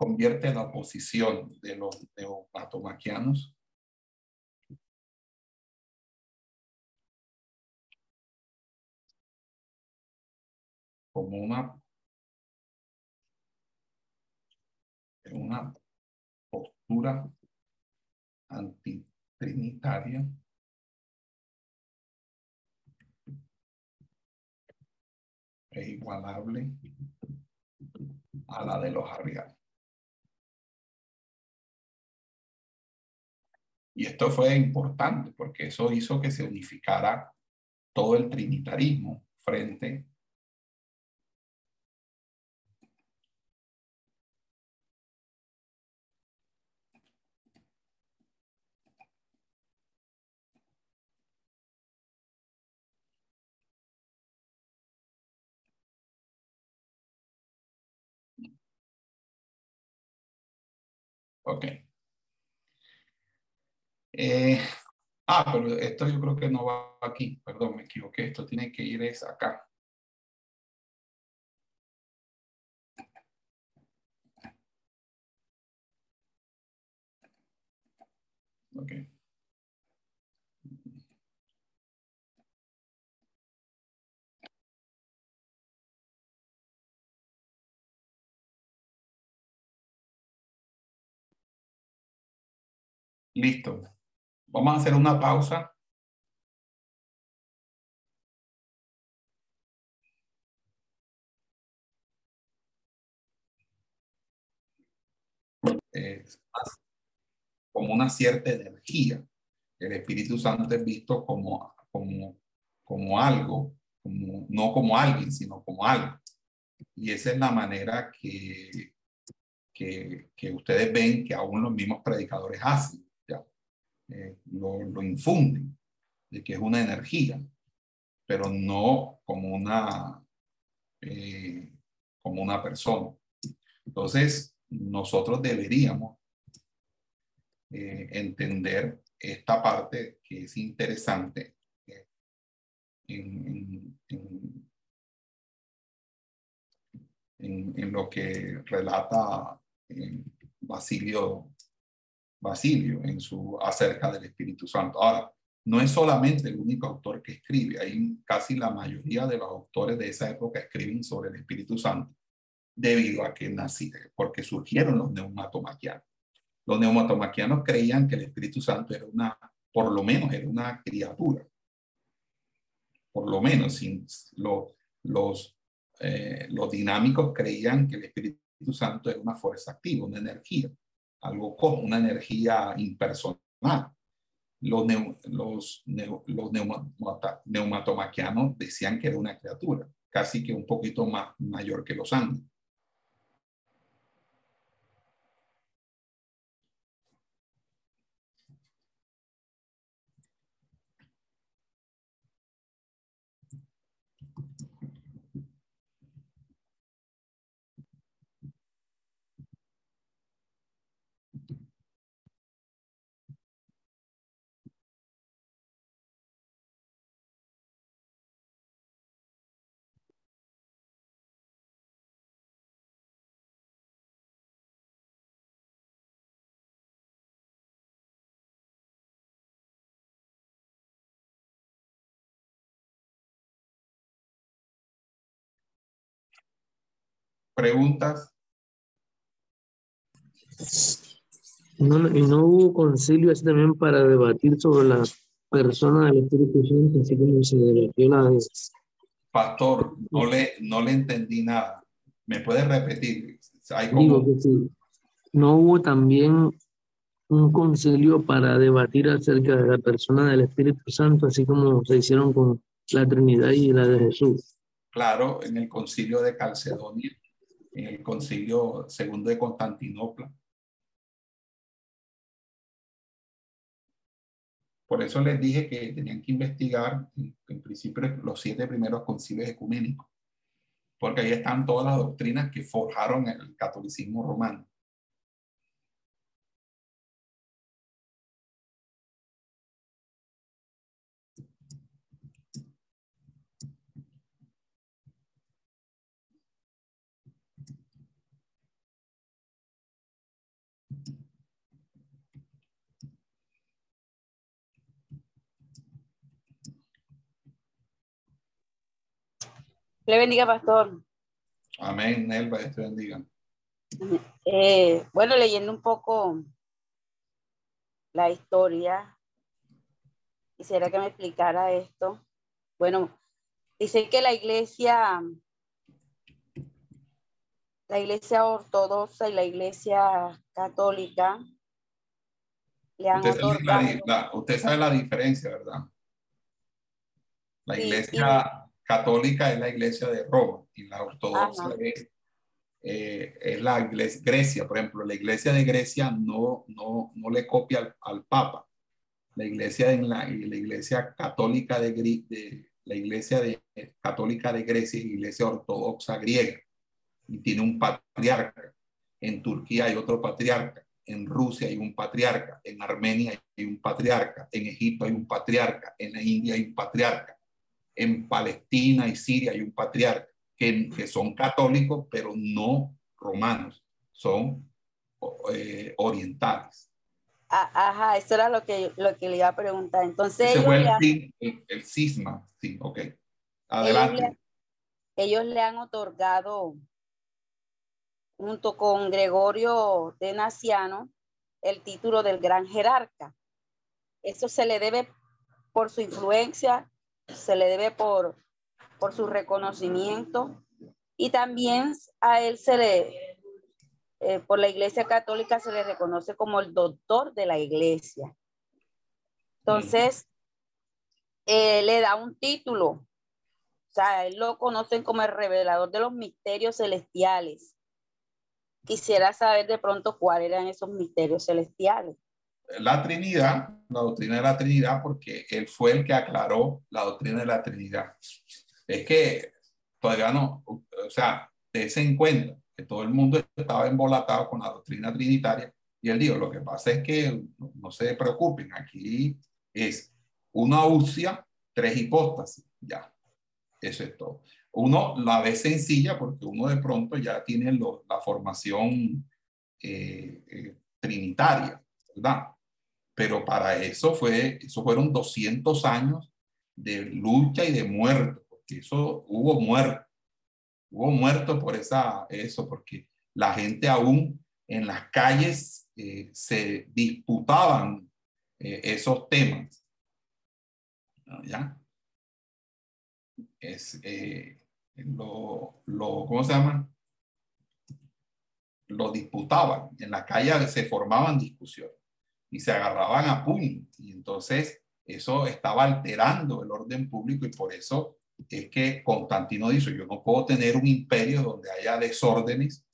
[SPEAKER 1] convierte la oposición de los neopatomaquianos como una, una postura antitrinitaria e igualable a la de los arrianos. Y esto fue importante porque eso hizo que se unificara todo el trinitarismo frente Ok. Eh, ah, pero esto yo creo que no va aquí. Perdón, me equivoqué. Esto tiene que ir es acá. Ok. Listo. Vamos a hacer una pausa. Como una cierta energía. El Espíritu Santo es visto como, como, como algo, no como alguien, sino como algo. Y esa es la manera que, que, que ustedes ven que aún los mismos predicadores hacen eh, lo, infunden, de que es una energía, pero no como una, eh, como una persona. Entonces, nosotros deberíamos eh, entender esta parte que es interesante en, lo que relata Basilio Basilio en su acerca del Espíritu Santo. Ahora, no es solamente el único autor que escribe, hay casi la mayoría de los autores de esa época escriben sobre el Espíritu Santo debido a que nací, porque surgieron los neumatomaquianos. Los neumatomaquianos creían que el Espíritu Santo era una, por lo menos era una criatura. Por lo menos eh, los dinámicos creían que el Espíritu Santo era una fuerza activa, una energía algo como una energía impersonal. Los, los, los neumatomaquianos decían que era una criatura, casi que un poquito más mayor que los Andes. Preguntas.
[SPEAKER 2] No, y no hubo concilio así también para debatir sobre la persona del Espíritu Santo, así como se debatió la
[SPEAKER 1] Pastor, no le, no le entendí nada. ¿Me puede repetir?
[SPEAKER 2] Hay como... No hubo también un concilio para debatir acerca de la persona del Espíritu Santo, así como se hicieron con la Trinidad y la de Jesús.
[SPEAKER 1] Claro, en el concilio de Calcedonia en el concilio segundo de Constantinopla. Por eso les dije que tenían que investigar, en principio, los siete primeros concilios ecuménicos, porque ahí están todas las doctrinas que forjaron el catolicismo romano.
[SPEAKER 3] Le bendiga, pastor.
[SPEAKER 1] Amén, Nelva, te bendiga.
[SPEAKER 3] Eh, bueno, leyendo un poco la historia, quisiera que me explicara esto. Bueno, dice que la iglesia, la iglesia ortodoxa y la iglesia católica le han
[SPEAKER 1] usted,
[SPEAKER 3] otorgado.
[SPEAKER 1] sabe la, usted sabe la diferencia, ¿verdad? La iglesia católica es la iglesia de Roma y la ortodoxa es, eh, es la iglesia, Grecia, por ejemplo, la iglesia de Grecia no, no, no le copia al, al Papa. La iglesia, en la, y la iglesia católica de, de la iglesia de, católica de Grecia la iglesia ortodoxa griega. Y tiene un patriarca. En Turquía hay otro patriarca, en Rusia hay un patriarca, en Armenia hay un patriarca, en Egipto hay un patriarca, en la India hay un patriarca, en Palestina y Siria hay un patriarca, que, que son católicos, pero no romanos, son eh, orientales.
[SPEAKER 3] Ajá, eso era lo que, lo que le iba a preguntar. Entonces,
[SPEAKER 1] Ese
[SPEAKER 3] ellos
[SPEAKER 1] fue
[SPEAKER 3] le,
[SPEAKER 1] el,
[SPEAKER 3] han,
[SPEAKER 1] el, el cisma, sí, ok. Adelante.
[SPEAKER 3] ellos le han otorgado, junto con Gregorio de Naciano, el título del gran jerarca. Eso se le debe por su influencia, se le debe por, por su reconocimiento y también a él se le, eh, por la Iglesia Católica se le reconoce como el doctor de la Iglesia. Entonces, eh, le da un título, o sea, él lo conocen como el revelador de los misterios celestiales. Quisiera saber de pronto cuáles eran esos misterios celestiales.
[SPEAKER 1] La Trinidad, la doctrina de la Trinidad, porque él fue el que aclaró la doctrina de la Trinidad. Es que todavía no, o sea, dése en cuenta que todo el mundo estaba embolatado con la doctrina trinitaria y él dijo, lo que pasa es que no, se preocupen, aquí es una usia, tres hipóstasis, ya, eso es todo. Uno la ve sencilla porque uno de pronto ya tiene la formación eh, eh, trinitaria, ¿verdad? Pero para eso fue, eso fueron 200 años de lucha y de muerte, porque eso hubo muerto, hubo muerto por esa, eso, porque la gente aún en las calles eh, se disputaban eh, esos temas. ¿Ya? Es, eh, lo, lo, ¿cómo se llama? Lo disputaban, en la calle se formaban discusiones y se agarraban a puño. Y entonces eso estaba alterando el orden público y por eso es que Constantino dice, yo no puedo tener un imperio donde haya desórdenes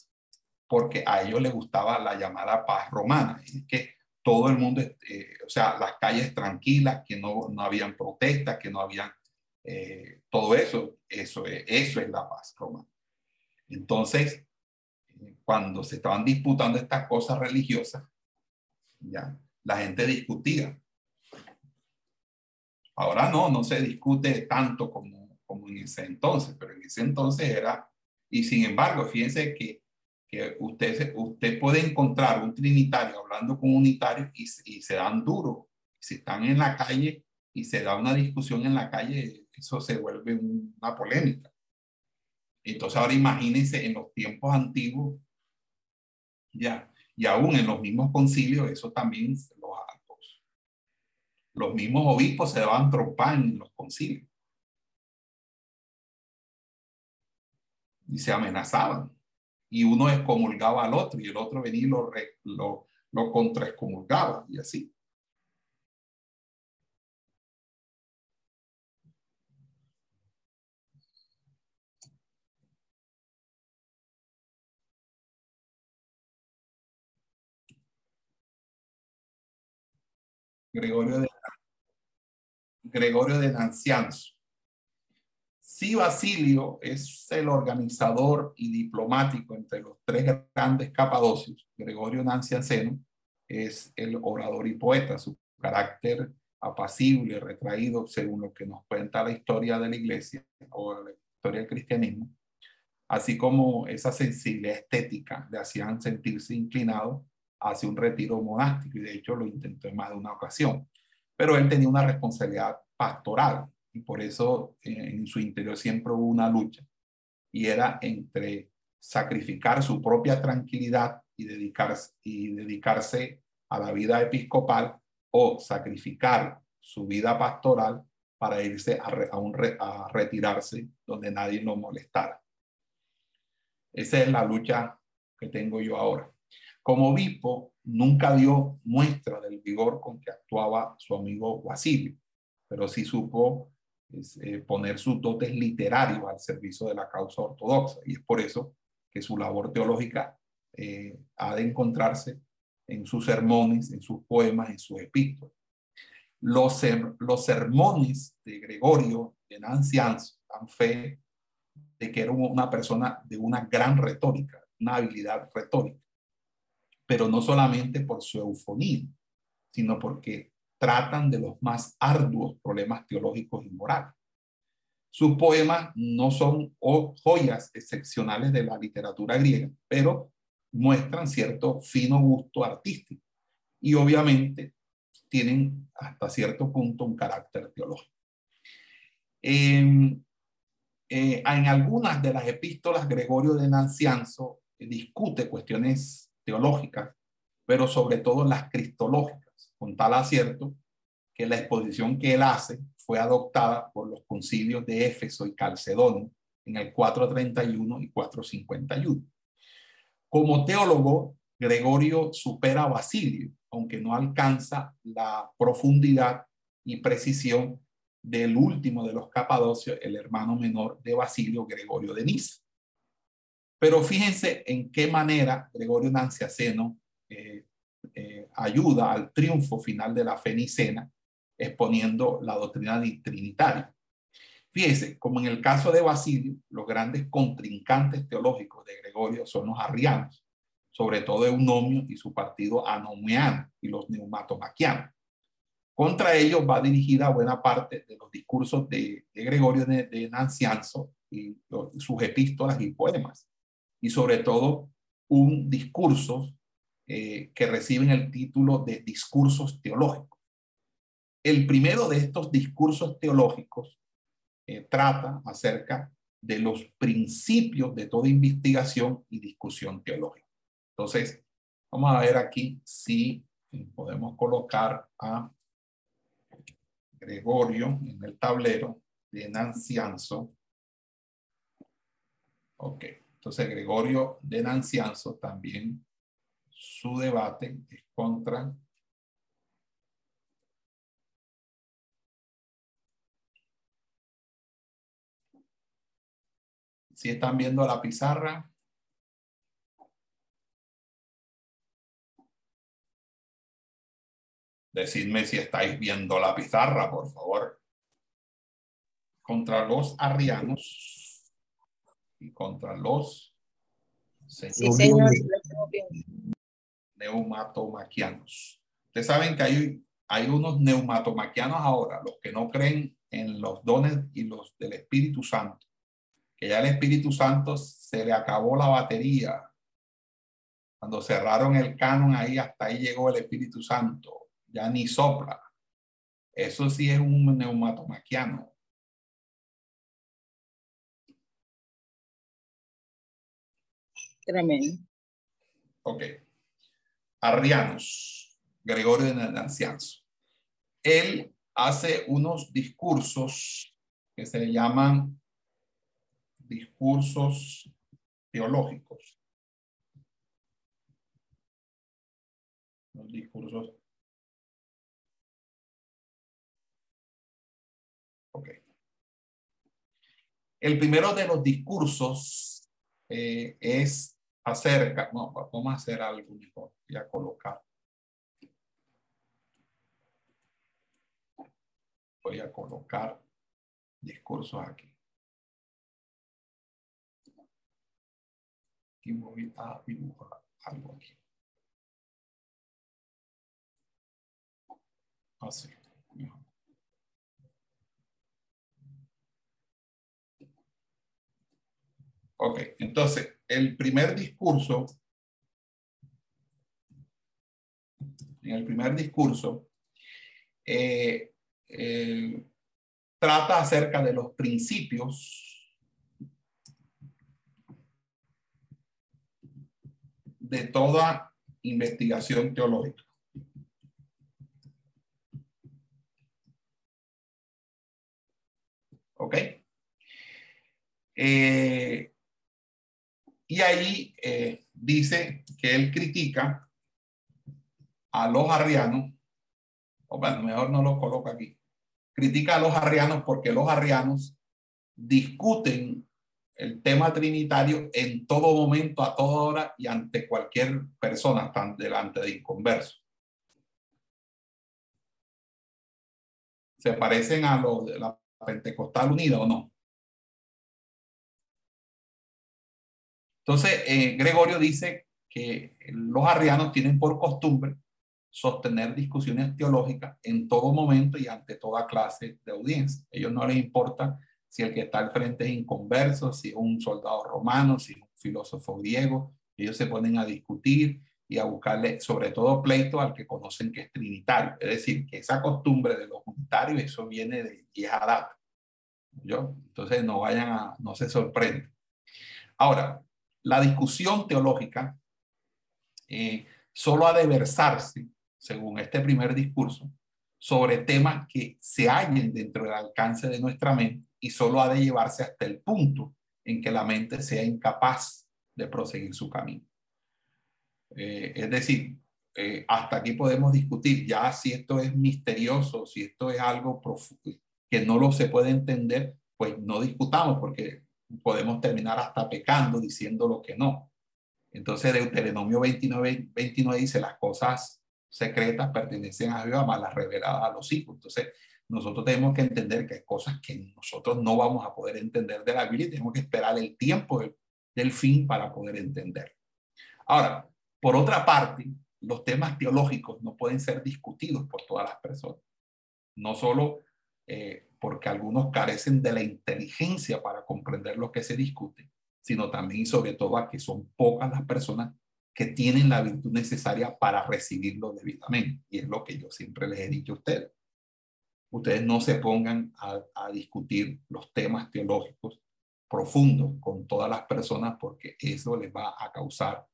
[SPEAKER 1] porque a ellos les gustaba la llamada paz romana. Es que todo el mundo, eh, o sea, las calles tranquilas, que no, no habían protestas, que no habían eh, todo eso, eso es, eso es la paz romana. Entonces, cuando se estaban disputando estas cosas religiosas, ya, la gente discutía. Ahora no, no se discute tanto como, como en ese entonces, pero en ese entonces era, y sin embargo, fíjense que, que usted, usted puede encontrar un trinitario hablando con un unitario y, y se dan duro. Si están en la calle y se da una discusión en la calle, eso se vuelve una polémica. Entonces ahora imagínense en los tiempos antiguos, ya, y aún en los mismos concilios, eso también los mismos obispos se daban trompar en los concilios. Y se amenazaban. Y uno excomulgaba al otro y el otro venía y lo, lo, lo contraexcomulgaba y así. Gregorio de, Gregorio de Nancianzo. Sí, Basilio es el organizador y diplomático entre los tres grandes capadocios. Gregorio Nancianceno es el orador y poeta. Su carácter apacible, retraído, según lo que nos cuenta la historia de la iglesia o la historia del cristianismo, así como esa sensibilidad estética le hacían sentirse inclinado hacia un retiro monástico y de hecho lo intentó en más de una ocasión. Pero él tenía una responsabilidad pastoral y por eso en su interior siempre hubo una lucha y era entre sacrificar su propia tranquilidad y dedicarse, y dedicarse a la vida episcopal o sacrificar su vida pastoral para irse a, un a retirarse donde nadie lo molestara. Esa es la lucha que tengo yo ahora. Como obispo, nunca dio muestra del vigor con que actuaba su amigo Basilio, pero sí supo eh, poner sus dotes literarios al servicio de la causa ortodoxa. Y es por eso que su labor teológica eh, ha de encontrarse en sus sermones, en sus poemas, en sus epístolas. Los, sermones de Gregorio de Nancianzo dan fe de que era una persona de una gran retórica, una habilidad retórica, pero no solamente por su eufonía, sino porque tratan de los más arduos problemas teológicos y morales. Sus poemas no son joyas excepcionales de la literatura griega, pero muestran cierto fino gusto artístico y obviamente tienen hasta cierto punto un carácter teológico. En, eh, en algunas de las epístolas, Gregorio de Nancianzo discute cuestiones teológicas, pero sobre todo las cristológicas, con tal acierto que la exposición que él hace fue adoptada por los concilios de Éfeso y Calcedonio en el 431 y 451. Como teólogo, Gregorio supera a Basilio, aunque no alcanza la profundidad y precisión del último de los capadocios, el hermano menor de Basilio, Gregorio de Niza. Pero fíjense en qué manera Gregorio Nanciaceno eh, eh, ayuda al triunfo final de la fe nicena, exponiendo la doctrina trinitaria. Fíjense, como en el caso de Basilio, los grandes contrincantes teológicos de Gregorio son los arrianos, sobre todo Eunomio y su partido anomiano y los neumatomaquianos. Contra ellos va dirigida buena parte de los discursos de, Gregorio de, Nancianzo y sus epístolas y poemas. Y sobre todo un discurso eh, que reciben el título de discursos teológicos. El primero de estos discursos teológicos eh, trata acerca de los principios de toda investigación y discusión teológica. Entonces, vamos a ver aquí si podemos colocar a Gregorio en el tablero de Nancianzo. Ok, entonces Gregorio de Nancianzo también su debate es contra si están viendo la pizarra. Decidme si estáis viendo la pizarra, por favor. Contra los arrianos y contra los
[SPEAKER 3] sí, señor.
[SPEAKER 1] neumatomaquianos. Ustedes saben que hay, hay unos neumatomaquianos ahora, los que no creen en los dones y los del Espíritu Santo, que ya el Espíritu Santo se le acabó la batería. Cuando cerraron el canon ahí, hasta ahí llegó el Espíritu Santo ya ni sopla. Eso sí es un neumatomaquiano.
[SPEAKER 3] Tremendo.
[SPEAKER 1] Ok. Arrianos, Gregorio de Nancianzo. Él hace unos discursos que se llaman discursos teológicos. Los discursos El primero de los discursos eh, es acerca, no, vamos a hacer algo mejor, voy a colocar. Voy a colocar discursos aquí. Y voy a dibujar algo aquí. Así. Ok, entonces, el primer discurso, en el primer discurso, eh, eh, trata acerca de los principios de toda investigación teológica. ¿Ok? Eh, y ahí eh, dice que él critica a los arrianos, o bueno, mejor no lo coloco aquí, critica a los arrianos porque los arrianos discuten el tema trinitario en todo momento, a toda hora y ante cualquier persona, están delante de inconversos. ¿Se parecen a los de la Pentecostal Unida o no? Entonces, eh, Gregorio dice que los arrianos tienen por costumbre sostener discusiones teológicas en todo momento y ante toda clase de audiencia. A ellos no les importa si el que está al frente es inconverso, si es un soldado romano, si es un filósofo griego. Ellos se ponen a discutir y a buscarle sobre todo pleito al que conocen que es trinitario. Es decir, que esa costumbre de los unitarios, eso viene de vieja data. ¿yo? Entonces no vayan a, no se sorprenden. Ahora, la discusión teológica eh, solo ha de versarse, según este primer discurso, sobre temas que se hallen dentro del alcance de nuestra mente y solo ha de llevarse hasta el punto en que la mente sea incapaz de proseguir su camino. Eh, es decir, eh, hasta aquí podemos discutir ya si esto es misterioso, si esto es algo que no lo se puede entender, pues no discutamos porque podemos terminar hasta pecando diciendo lo que no. Entonces Deuteronomio 29, 29 dice las cosas secretas pertenecen a Jehová, más las reveladas a los hijos. Entonces nosotros tenemos que entender que hay cosas que nosotros no vamos a poder entender de la Biblia y tenemos que esperar el tiempo del, fin para poder entender. Ahora, por otra parte, los temas teológicos no pueden ser discutidos por todas las personas. No solo eh, porque algunos carecen de la inteligencia para comprender lo que se discute, sino también y sobre todo a que son pocas las personas que tienen la virtud necesaria para recibirlo debidamente. Y es lo que yo siempre les he dicho a ustedes ustedes no se pongan a, discutir los temas teológicos profundos con todas las personas porque eso les va a causar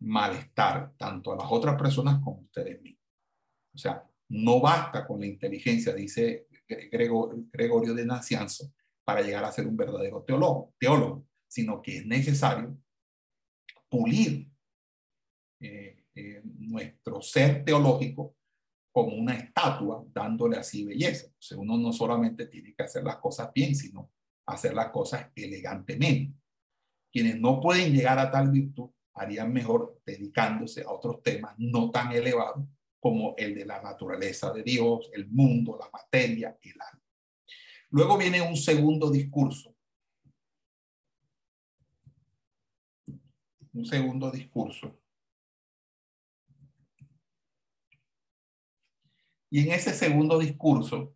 [SPEAKER 1] malestar tanto a las otras personas como a ustedes mismos. O sea, no basta con la inteligencia, dice Gregorio de Nacianzo, para llegar a ser un verdadero teólogo, teólogo sino que es necesario pulir eh, eh, nuestro ser teológico como una estatua dándole así belleza. O sea, uno no solamente tiene que hacer las cosas bien, sino hacer las cosas elegantemente. Quienes no pueden llegar a tal virtud harían mejor dedicándose a otros temas no tan elevados como el de la naturaleza de Dios, el mundo, la materia, el alma. Luego viene un segundo discurso. Un segundo discurso Y en ese segundo discurso,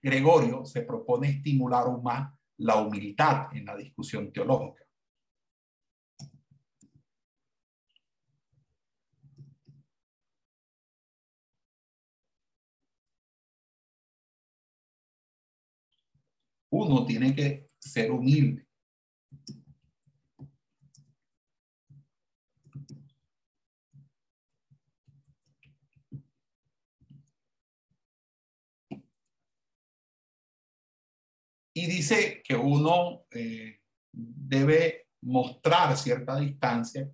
[SPEAKER 1] Gregorio se propone estimular aún más la humildad en la discusión teológica. Uno tiene que ser humilde. y dice que uno eh, debe mostrar cierta distancia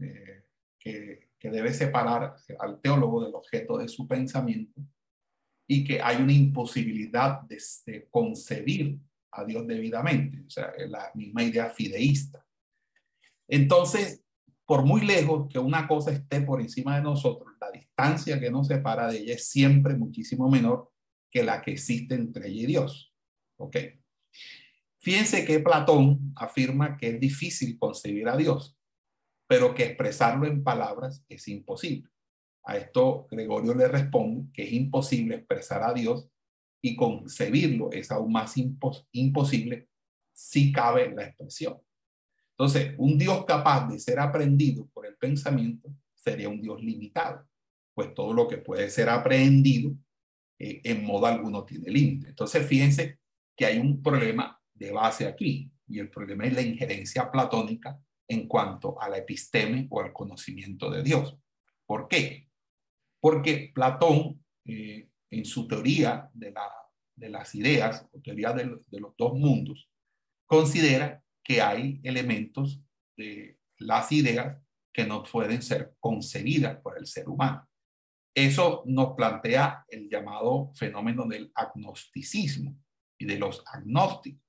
[SPEAKER 1] eh, que, que, debe separar al teólogo del objeto de su pensamiento y que hay una imposibilidad de, concebir a Dios debidamente, o sea, la misma idea fideísta. Entonces, por muy lejos que una cosa esté por encima de nosotros, la distancia que nos separa de ella es siempre muchísimo menor que la que existe entre ella y Dios. ¿Ok? Fíjense que Platón afirma que es difícil concebir a Dios, pero que expresarlo en palabras es imposible. A esto Gregorio le responde que es imposible expresar a Dios y concebirlo es aún más imposible si cabe la expresión. Entonces, un Dios capaz de ser aprendido por el pensamiento sería un Dios limitado, pues todo lo que puede ser aprendido eh, en modo alguno tiene límite. Entonces, fíjense que hay un problema de base aquí, y el problema es la injerencia platónica en cuanto a la episteme o al conocimiento de Dios. ¿Por qué? Porque Platón, eh, en su teoría de, la, de, las ideas, o teoría de, de los dos mundos, considera que hay elementos de las ideas que no pueden ser concebidas por el ser humano. Eso nos plantea el llamado fenómeno del agnosticismo y de los agnósticos.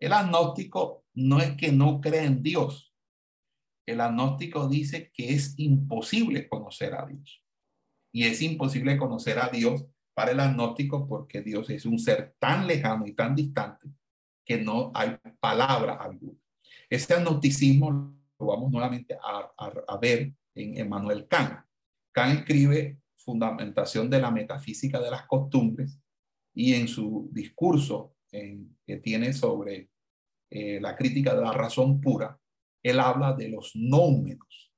[SPEAKER 1] El agnóstico no es que no cree en Dios. El agnóstico dice que es imposible conocer a Dios. Y es imposible conocer a Dios para el agnóstico porque Dios es un ser tan lejano y tan distante que no hay palabra alguna. Ese agnosticismo lo vamos nuevamente a, ver en Emmanuel Kant. Kant escribe Fundamentación de la Metafísica de las Costumbres y en su discurso que tiene sobre eh, la crítica de la razón pura, él habla de los nómenos.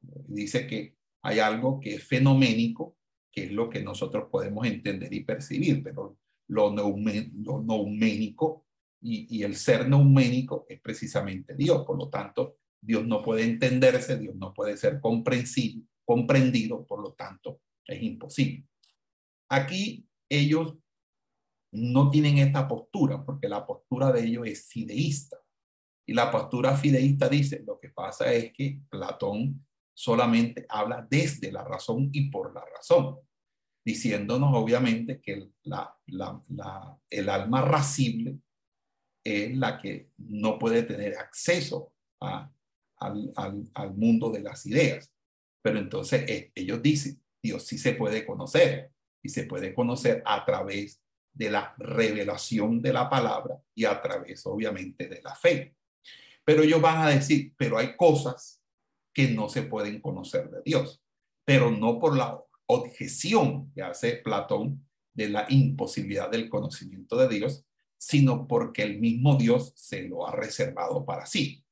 [SPEAKER 1] Dice que hay algo que es fenoménico, que es lo que nosotros podemos entender y percibir, pero lo, nouménico y, y, el ser nouménico es precisamente Dios. Por lo tanto, Dios no puede entenderse, Dios no puede ser comprendido, por lo tanto, es imposible. Aquí ellos no tienen esta postura, porque la postura de ellos es fideísta. Y la postura fideísta dice, lo que pasa es que Platón solamente habla desde la razón y por la razón, diciéndonos obviamente que la, el alma racible es la que no puede tener acceso al, mundo de las ideas. Pero entonces eh, ellos dicen, Dios sí se puede conocer y se puede conocer a través de la revelación de la palabra y a través, obviamente, de la fe. Pero ellos van a decir, pero hay cosas que no se pueden conocer de Dios, pero no por la objeción que hace Platón de la imposibilidad del conocimiento de Dios, sino porque el mismo Dios se lo ha reservado para sí.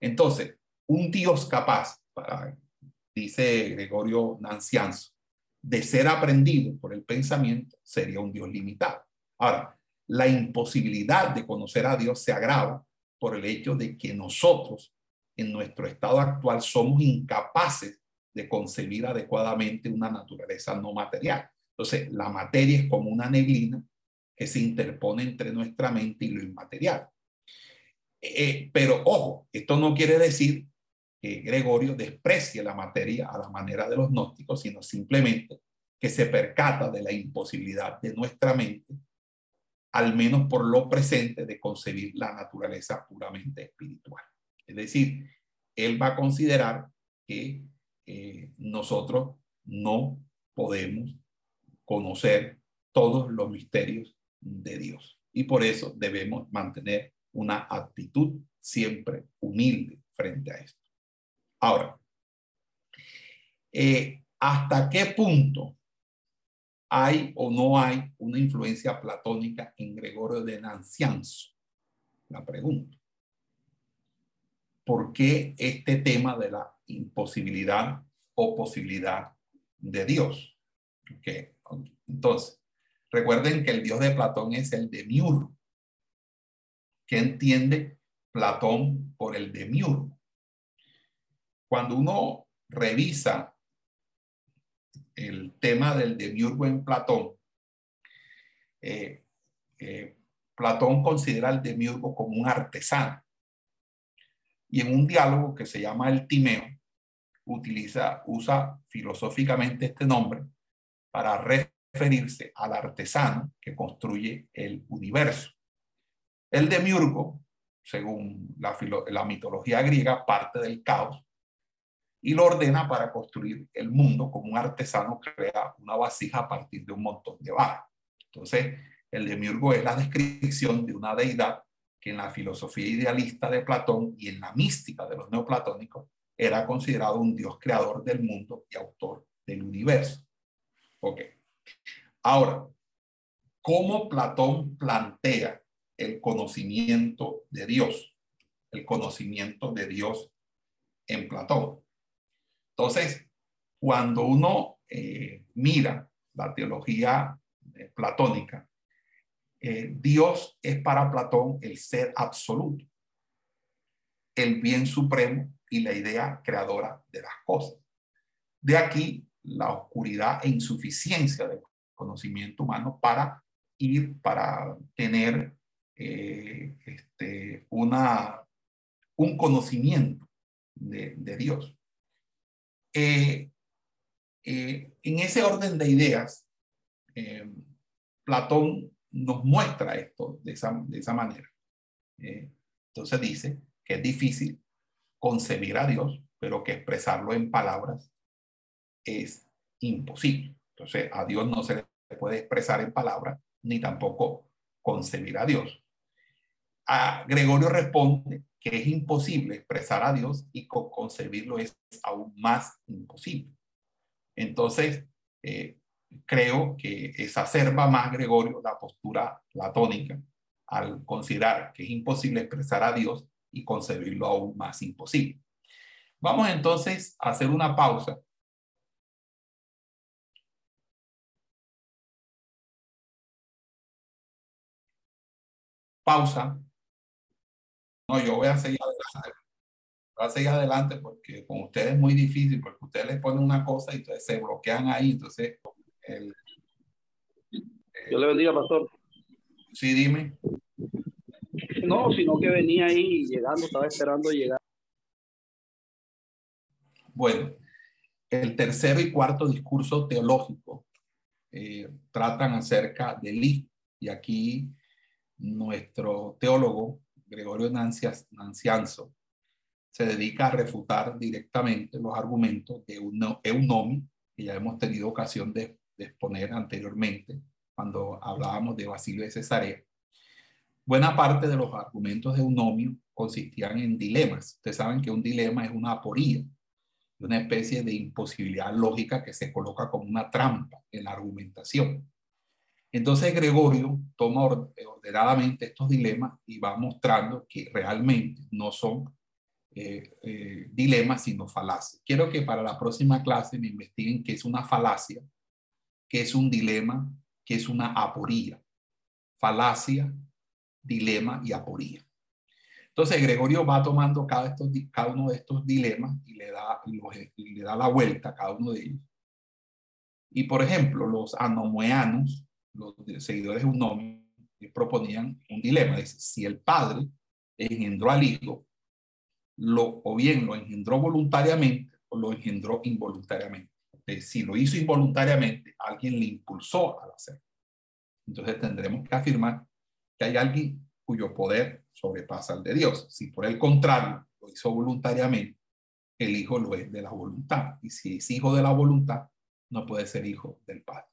[SPEAKER 1] Entonces, un Dios capaz, para, dice Gregorio Nancianzo, de ser aprendido por el pensamiento sería un Dios limitado. Ahora, la imposibilidad de conocer a Dios se agrava por el hecho de que nosotros, en nuestro estado actual, somos incapaces de concebir adecuadamente una naturaleza no material. Entonces, la materia es como una neblina que se interpone entre nuestra mente y lo inmaterial. Eh, pero ojo, esto no quiere decir que Gregorio desprecie la materia a la manera de los gnósticos, sino simplemente que se percata de la imposibilidad de nuestra mente, al menos por lo presente, de concebir la naturaleza puramente espiritual. Es decir, él va a considerar que eh, nosotros no podemos conocer todos los misterios de Dios. Y por eso debemos mantener una actitud siempre humilde frente a esto. Ahora, eh, ¿hasta qué punto hay o no hay una influencia platónica en Gregorio de Nancianzo? La pregunta. ¿Por qué este tema de la imposibilidad o posibilidad de Dios? Entonces, recuerden que el Dios de Platón es el demiurgo. ¿Qué entiende Platón por el demiurgo? Cuando uno revisa el tema del demiurgo en Platón, eh, eh, Platón considera al demiurgo como un artesano. Y en un diálogo que se llama el Timeo, utiliza, usa filosóficamente este nombre para referirse al artesano que construye el universo. El demiurgo, según la, mitología griega, parte del caos y lo ordena para construir el mundo como un artesano crea una vasija a partir de un montón de barro. Entonces, el demiurgo es la descripción de una deidad en la filosofía idealista de Platón y en la mística de los neoplatónicos era considerado un dios creador del mundo y autor del universo. Ok. Ahora, ¿cómo Platón plantea el conocimiento de Dios? El conocimiento de Dios en Platón. Entonces, cuando uno eh, mira la teología eh, platónica, eh, Dios es para Platón el ser absoluto. el bien supremo y la idea creadora de las cosas. De aquí la oscuridad e insuficiencia del conocimiento humano para ir, para tener eh, este, una, un conocimiento de, Dios. Eh, eh, en ese orden de ideas, Platón nos muestra esto de esa, de esa manera. entonces dice que es difícil concebir a Dios, pero que expresarlo en palabras es imposible. Entonces, a Dios no se le puede expresar en palabras, ni tampoco concebir a Dios. A Gregorio responde que es imposible expresar a Dios y concebirlo es aún más imposible. Entonces, eh, creo que exacerba más Gregorio la postura platónica al considerar que es imposible expresar a Dios y concebirlo aún más imposible. Vamos entonces a hacer una pausa pausa. No, yo voy a seguir adelante. Voy a seguir adelante porque con ustedes es muy difícil, porque ustedes les ponen una cosa y entonces se bloquean ahí. Entonces, el,
[SPEAKER 4] yo le bendiga, pastor.
[SPEAKER 1] Sí, dime.
[SPEAKER 4] No, sino que venía ahí llegando, estaba esperando llegar.
[SPEAKER 1] Bueno, el tercero y cuarto discurso teológico eh, tratan acerca del hijo. Y aquí nuestro teólogo Gregorio Nancianzo se dedica a refutar directamente los argumentos de Eunomi, que ya hemos tenido ocasión de, exponer anteriormente cuando hablábamos de Basilio de Cesarea. Buena parte de los argumentos de Eunomio consistían en dilemas. Ustedes saben que un dilema es una aporía, una especie de imposibilidad lógica que se coloca como una trampa en la argumentación. Entonces Gregorio toma ordenadamente estos dilemas y va mostrando que realmente no son eh, eh, dilemas, sino falacias. Quiero que para la próxima clase me investiguen qué es una falacia, qué es un dilema, qué es una aporía. Falacia, dilema y aporía. Entonces Gregorio va tomando cada, uno de estos dilemas y le da, le da la vuelta a cada uno de ellos. Y por ejemplo, los anomoeanos los seguidores de un proponían un dilema. Dice, si el padre engendró al hijo, lo, o bien lo engendró voluntariamente o lo engendró involuntariamente. Si lo hizo involuntariamente, alguien le impulsó al hacerlo. Entonces tendremos que afirmar que hay alguien cuyo poder sobrepasa el de Dios. Si por el contrario lo hizo voluntariamente, el hijo lo es de la voluntad. Y si es hijo de la voluntad, no puede ser hijo del Padre.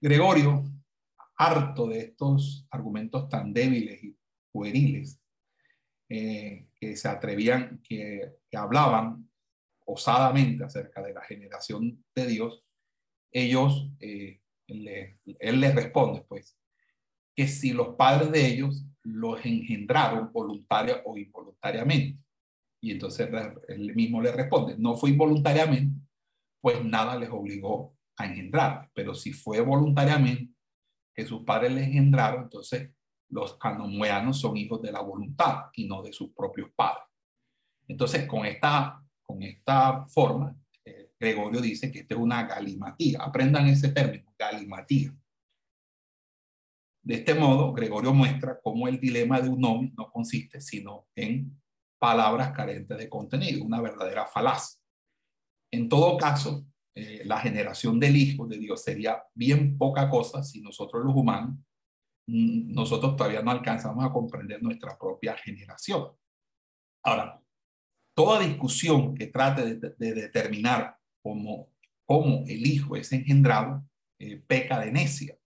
[SPEAKER 1] Gregorio, harto de estos argumentos tan débiles y pueriles, eh, que se atrevían, que, hablaban osadamente acerca de la generación de Dios, ellos, eh, él les responde, pues, que si los padres de ellos los engendraron voluntaria o involuntariamente. Y entonces él mismo le responde, no fue involuntariamente, pues nada les obligó a engendrar, pero si fue voluntariamente que sus padres le engendraron, entonces los canomueanos son hijos de la voluntad y no de sus propios padres. Entonces, con esta, con esta forma, eh, Gregorio dice que esto es una galimatía. Aprendan ese término, galimatía. De este modo, Gregorio muestra cómo el dilema de un hombre no consiste sino en palabras carentes de contenido, una verdadera falacia. En todo caso, eh, la generación del Hijo de Dios sería bien poca cosa si nosotros los humanos, mm, nosotros todavía no alcanzamos a comprender nuestra propia generación. Ahora, toda discusión que trate de, determinar cómo, cómo, el Hijo es engendrado, eh, peca de necia,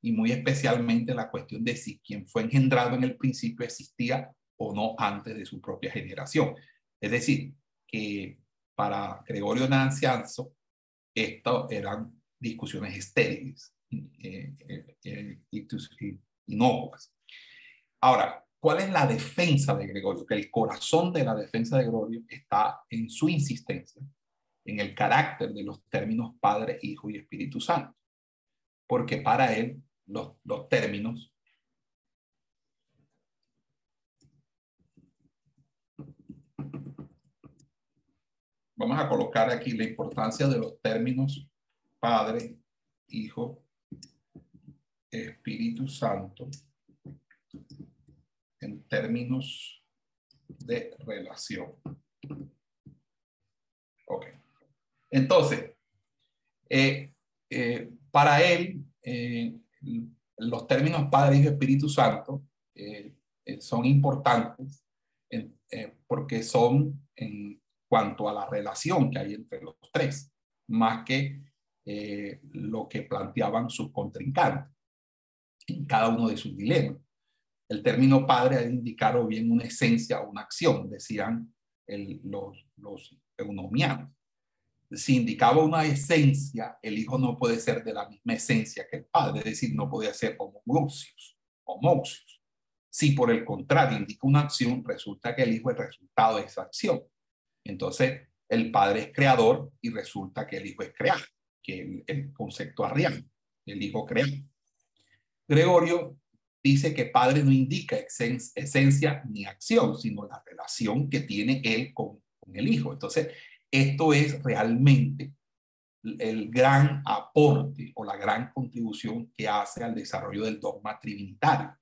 [SPEAKER 1] y muy especialmente la cuestión de si quien fue engendrado en el principio existía o no antes de su propia generación. Es decir, que para Gregorio Nancianzo, esto eran discusiones estériles, eh, eh, eh, inocuas. Ahora, ¿cuál es la defensa de Gregorio? Que el corazón de la defensa de Gregorio está en su insistencia, en el carácter de los términos Padre, Hijo y Espíritu Santo. Porque para él los, los términos vamos a colocar aquí la importancia de los términos Padre, Hijo, Espíritu Santo en términos de relación. Ok. Entonces, eh, eh, para él, eh, los términos Padre, Hijo, Espíritu Santo son importantes porque son en cuanto a la relación que hay entre los tres, más que lo que planteaban sus contrincantes en cada uno de sus dilemas. El término padre ha indicado bien una esencia o una acción, decían los, los eunomianos. Si indicaba una esencia, el hijo no puede ser de la misma esencia que el padre, es decir, no puede ser homoousios, homoousios. Si por el contrario indica una acción, resulta que el hijo es resultado de esa acción. Entonces, el padre es creador y resulta que el hijo es creado, que el, concepto arriano, el hijo creado. Gregorio dice que padre no indica esencia ni acción, sino la relación que tiene él con, el hijo. Entonces, esto es realmente el gran aporte o la gran contribución que hace al desarrollo del dogma trinitario.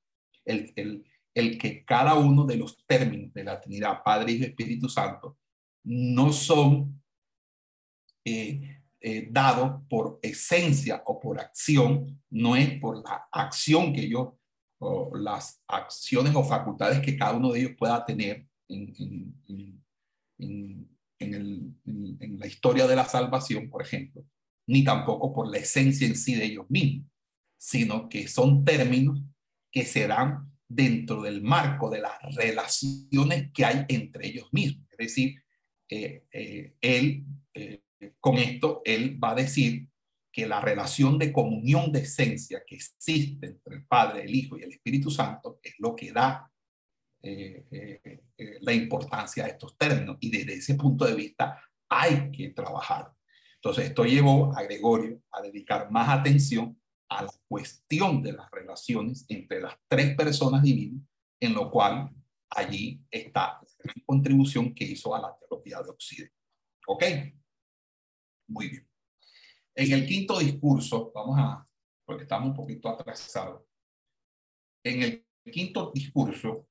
[SPEAKER 1] El, el, que cada uno de los términos de la Trinidad, Padre, Hijo y Espíritu Santo, no son eh, eh, dado por esencia o por acción, no es por la acción que yo, o las acciones o facultades que cada uno de ellos pueda tener en, en, en, la historia de la salvación, por ejemplo, ni tampoco por la esencia en sí de ellos mismos, sino que son términos que se dan dentro del marco de las relaciones que hay entre ellos mismos. Es decir, eh, eh, él eh, con esto, él va a decir que la relación de comunión de esencia que existe entre el Padre, el Hijo y el Espíritu Santo es lo que da eh, eh, eh, la importancia a estos términos. Y desde ese punto de vista hay que trabajar. Entonces, esto llevó a Gregorio a dedicar más atención a la cuestión de las relaciones entre las tres personas divinas, en lo cual allí está la contribución que hizo a la teología de Occidente. ¿Ok? Muy bien. En el quinto discurso, vamos a, porque estamos un poquito atrasados. En el quinto discurso,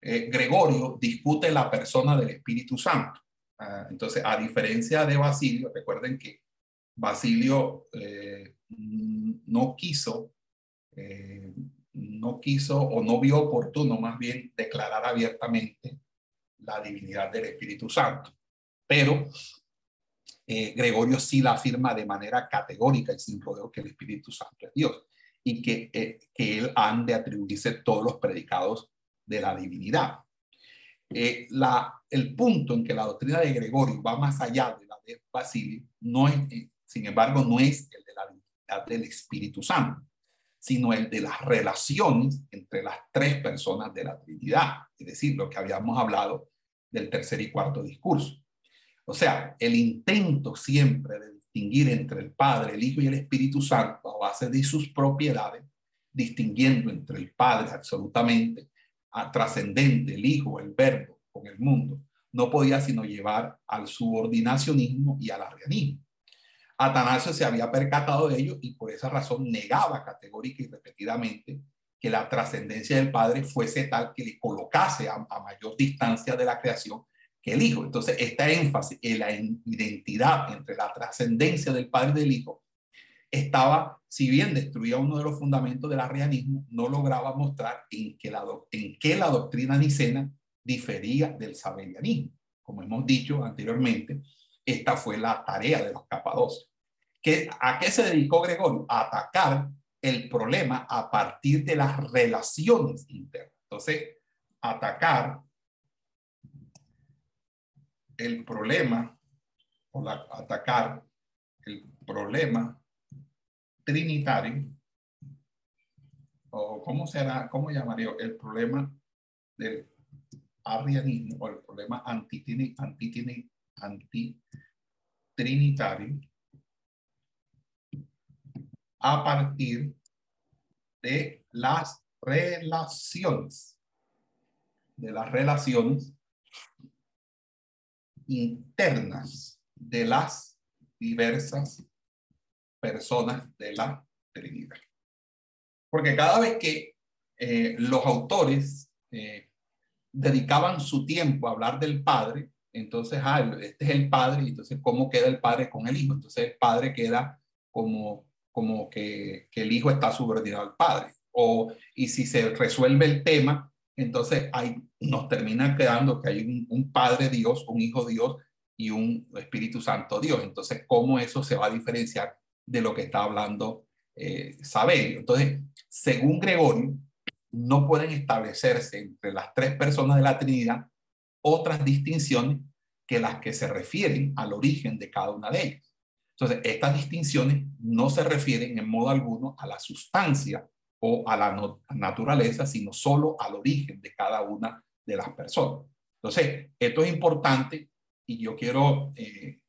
[SPEAKER 1] eh, Gregorio discute la persona del Espíritu Santo. Ah, entonces, a diferencia de Basilio, recuerden que Basilio eh, no quiso eh, no quiso o no vio oportuno más bien declarar abiertamente la divinidad del Espíritu Santo. Pero eh, Gregorio sí la afirma de manera categórica y sin rodeo que el Espíritu Santo es Dios y que, eh, que él han de atribuirse todos los predicados de la divinidad. Eh, la, el punto en que la doctrina de Gregorio va más allá de la de Basilio, no es, sin embargo, no es el de la divinidad del Espíritu Santo sino el de las relaciones entre las tres personas de la Trinidad, es decir, lo que habíamos hablado del tercer y cuarto discurso. O sea, el intento siempre de distinguir entre el Padre, el Hijo y el Espíritu Santo a base de sus propiedades, distinguiendo entre el Padre absolutamente trascendente, el Hijo, el Verbo con el mundo, no podía sino llevar al subordinacionismo y al arrianismo. Atanasio se había percatado de ello y por esa razón negaba categórica y repetidamente que la trascendencia del Padre fuese tal que le colocase a, mayor distancia de la creación que el Hijo. Entonces, esta énfasis en la identidad entre la trascendencia del Padre y del Hijo estaba, si bien destruía uno de los fundamentos del arrianismo, no lograba mostrar en que la, en qué la doctrina nicena difería del sabelianismo. Como hemos dicho anteriormente, esta fue la tarea de los capadocios. ¿A qué se dedicó Gregorio? A atacar el problema a partir de las relaciones internas. Entonces, atacar el problema, o atacar el problema trinitario, o cómo será, cómo llamaría el problema del arrianismo, o el problema antitini, antitrinitario a partir de las relaciones, de las relaciones internas de las diversas personas de la Trinidad. Porque cada vez que eh, los autores eh, dedicaban su tiempo a hablar del Padre, entonces, ah, este es el Padre, y entonces, ¿cómo queda el Padre con el Hijo? Entonces, el Padre queda como, como que, que el Hijo está subordinado al Padre. O, y si se resuelve el tema, entonces hay, nos termina quedando que hay un, Padre Dios, un Hijo Dios y un Espíritu Santo Dios. Entonces, ¿cómo eso se va a diferenciar de lo que está hablando eh, Saberio? Entonces, según Gregorio, no pueden establecerse entre las tres personas de la Trinidad otras distinciones que las que se refieren al origen de cada una de ellas. Entonces, estas distinciones no se refieren en modo alguno a la sustancia o a la naturaleza, sino solo al origen de cada una de las personas. Entonces, esto es importante y yo quiero eh,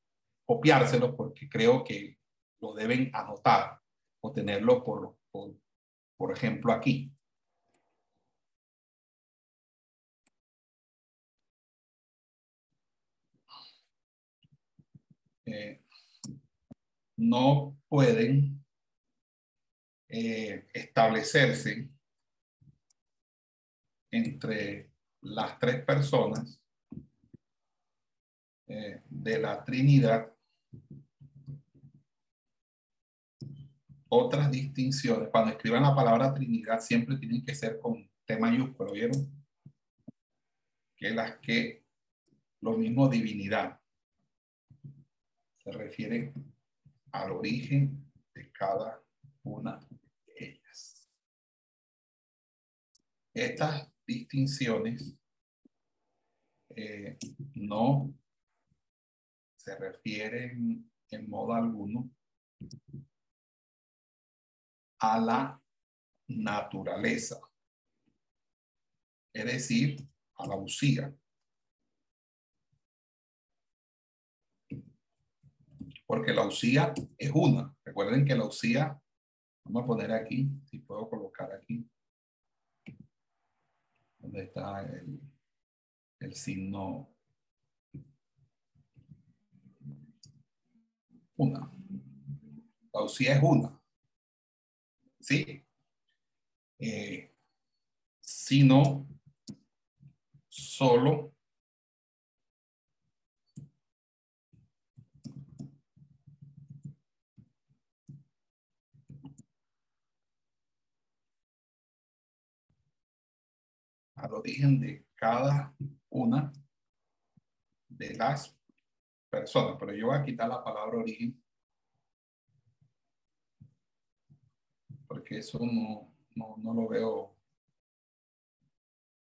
[SPEAKER 1] copiárselo porque creo que lo deben anotar o tenerlo por, por, ejemplo aquí. Eh, no pueden eh, establecerse entre las tres personas eh, de la Trinidad otras distinciones. Cuando escriban la palabra Trinidad siempre tienen que ser con T mayúsculo, ¿vieron? Que las que lo mismo divinidad se refiere al origen de cada una Estas distinciones eh, no se refieren en modo alguno a la naturaleza, es decir, a la usía. Porque la usía es una. Recuerden que la usía, vamos a poner aquí, si puedo colocar aquí, donde está el, el signo una. La usía es una. ¿Sí? Eh, sino solo al origen de cada una de las personas. Pero yo voy a quitar la palabra origen porque eso no, no, no lo veo,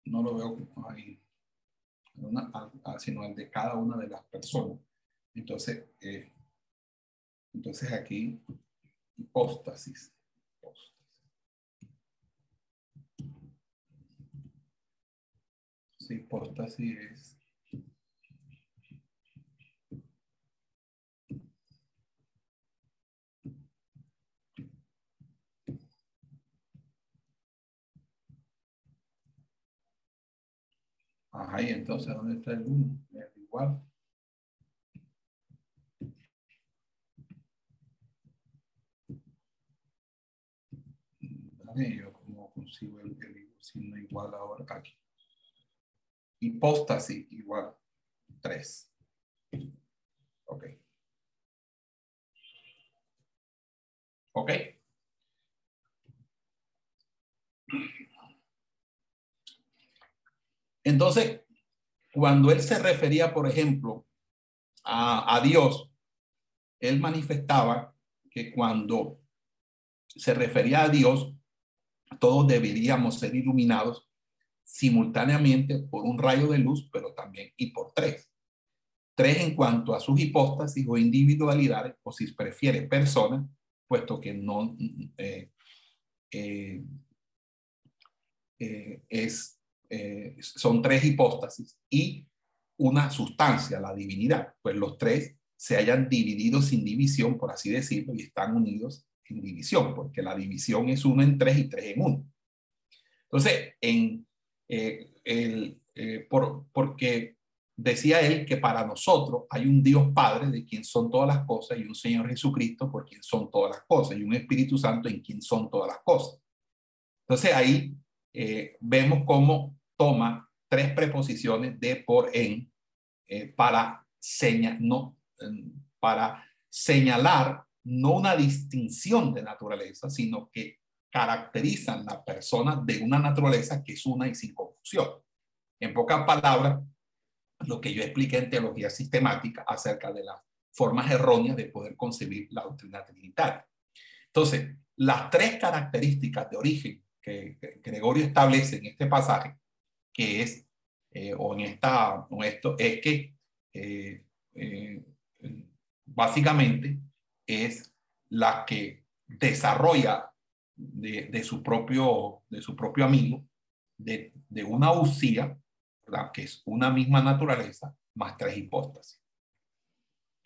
[SPEAKER 1] no lo veo ahí, sino el de cada una de las personas. Entonces, eh, entonces aquí, hipóstasis. Hipóstasis es Ajá, y entonces, ¿dónde está el 1? Es igual. Dame yo cómo consigo el, el signo igual ahora aquí hipóstasis igual 3. Ok. Ok. Entonces, cuando él se refería, por ejemplo, a, a Dios, él manifestaba que cuando se refería a Dios, todos deberíamos ser iluminados simultáneamente por un rayo de luz, pero también y por tres. Tres en cuanto a sus hipóstasis o individualidades, o si prefiere personas, puesto que no eh, eh, eh, es, son tres hipóstasis y una sustancia, la divinidad, pues los tres se hayan dividido sin división, por así decirlo, y están unidos en división, porque la división es uno en tres y tres en uno. Entonces, en, eh, el, eh, por, porque decía él que para nosotros hay un Dios Padre de quien son todas las cosas y un Señor Jesucristo por quien son todas las cosas y un Espíritu Santo en quien son todas las cosas. Entonces ahí eh, vemos cómo toma tres preposiciones de por en para, seña, no, para señalar no una distinción de naturaleza, sino que caracterizan la persona de una naturaleza que es una y sin confusión. En pocas palabras, lo que yo expliqué en teología sistemática acerca de las formas erróneas de poder concebir la doctrina trinitaria. Entonces, las tres características de origen que, Gregorio establece en este pasaje, que es, eh, o en esta, o esto, es que eh, eh, básicamente es la que desarrolla de, su, propio, de su propio amigo, de, una usía, que es una misma naturaleza, más tres hipóstasis.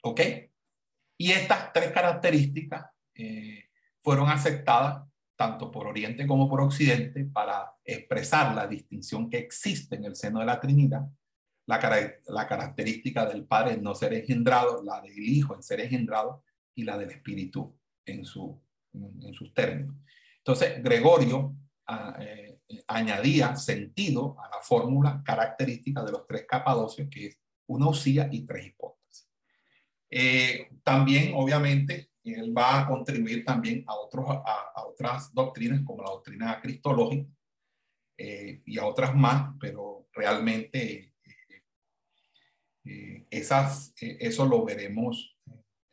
[SPEAKER 1] ¿Ok? Y estas tres características eh, fueron aceptadas tanto por Oriente como por Occidente para expresar la distinción que existe en el seno de la Trinidad, la, la característica del Padre en no ser engendrado, la del Hijo en ser engendrado y la del Espíritu en, su, en sus términos. Entonces, Gregorio ah, eh, añadía sentido a la fórmula característica de los tres capadocios, que es una usía y tres hipótesis. Eh, también, obviamente, él va a contribuir también a, otras doctrinas, como la doctrina cristológica eh, y a otras más, pero realmente eso lo veremos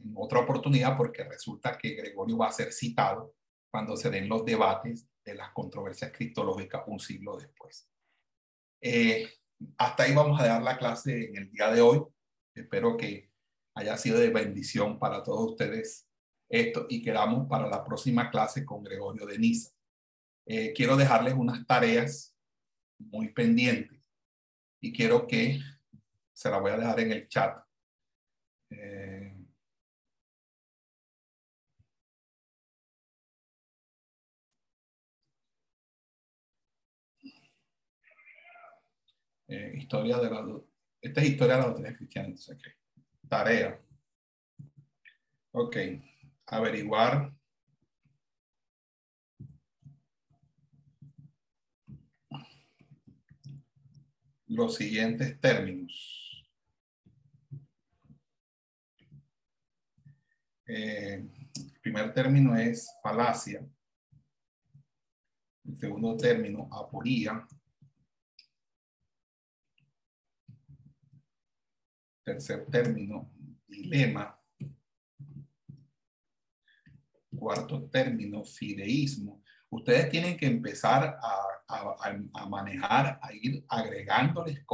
[SPEAKER 1] en otra oportunidad porque resulta que Gregorio va a ser citado cuando se den los debates de las controversias cristológicas un siglo después. Eh, hasta ahí vamos a dar la clase en el día de hoy. Espero que haya sido de bendición para todos ustedes esto y quedamos para la próxima clase con Gregorio de Niza. Eh, quiero dejarles unas tareas muy pendientes y quiero que se la voy a dejar en el chat. Eh, Eh, historia de la, esta es historia de la doctrina cristiana. Tarea. Ok. Averiguar. Los siguientes términos. Eh, el primer término es falacia. El segundo término, aporía. Tercer término, dilema. Cuarto término, fideísmo. Ustedes tienen que empezar a, manejar, a ir agregándoles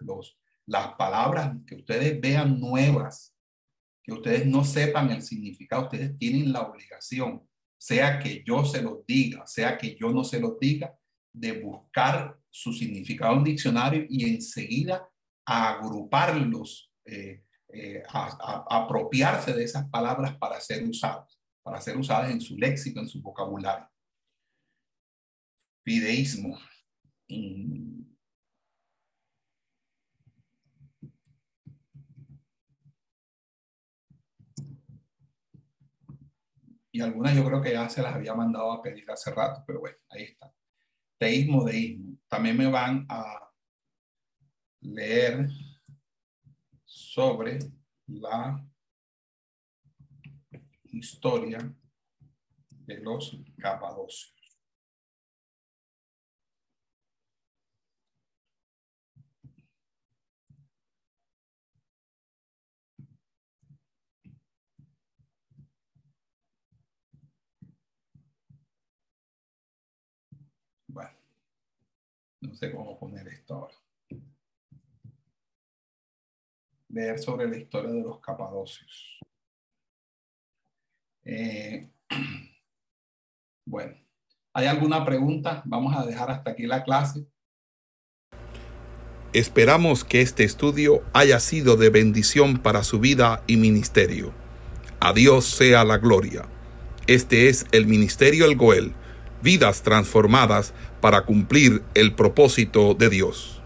[SPEAKER 1] los, las palabras que ustedes vean nuevas, que ustedes no sepan el significado. Ustedes tienen la obligación, sea que yo se los diga, sea que yo no se los diga, de buscar su significado en diccionario y enseguida agruparlos eh, eh, a, apropiarse de esas palabras para ser usadas, para ser usadas en su léxico, en su vocabulario. Fideísmo. Y algunas yo creo que ya se las había mandado a pedir hace rato, pero bueno, ahí está. Teísmo, deísmo. También me van a leer sobre la historia de los capadocios. Bueno, no sé cómo poner esto ahora. Leer sobre la historia de los capadocios. Eh, bueno, ¿hay alguna pregunta? Vamos a dejar hasta aquí la clase.
[SPEAKER 5] Esperamos que este estudio haya sido de bendición para su vida y ministerio. A Dios sea la gloria. Este es el Ministerio El Goel,
[SPEAKER 1] vidas transformadas para cumplir el propósito de Dios.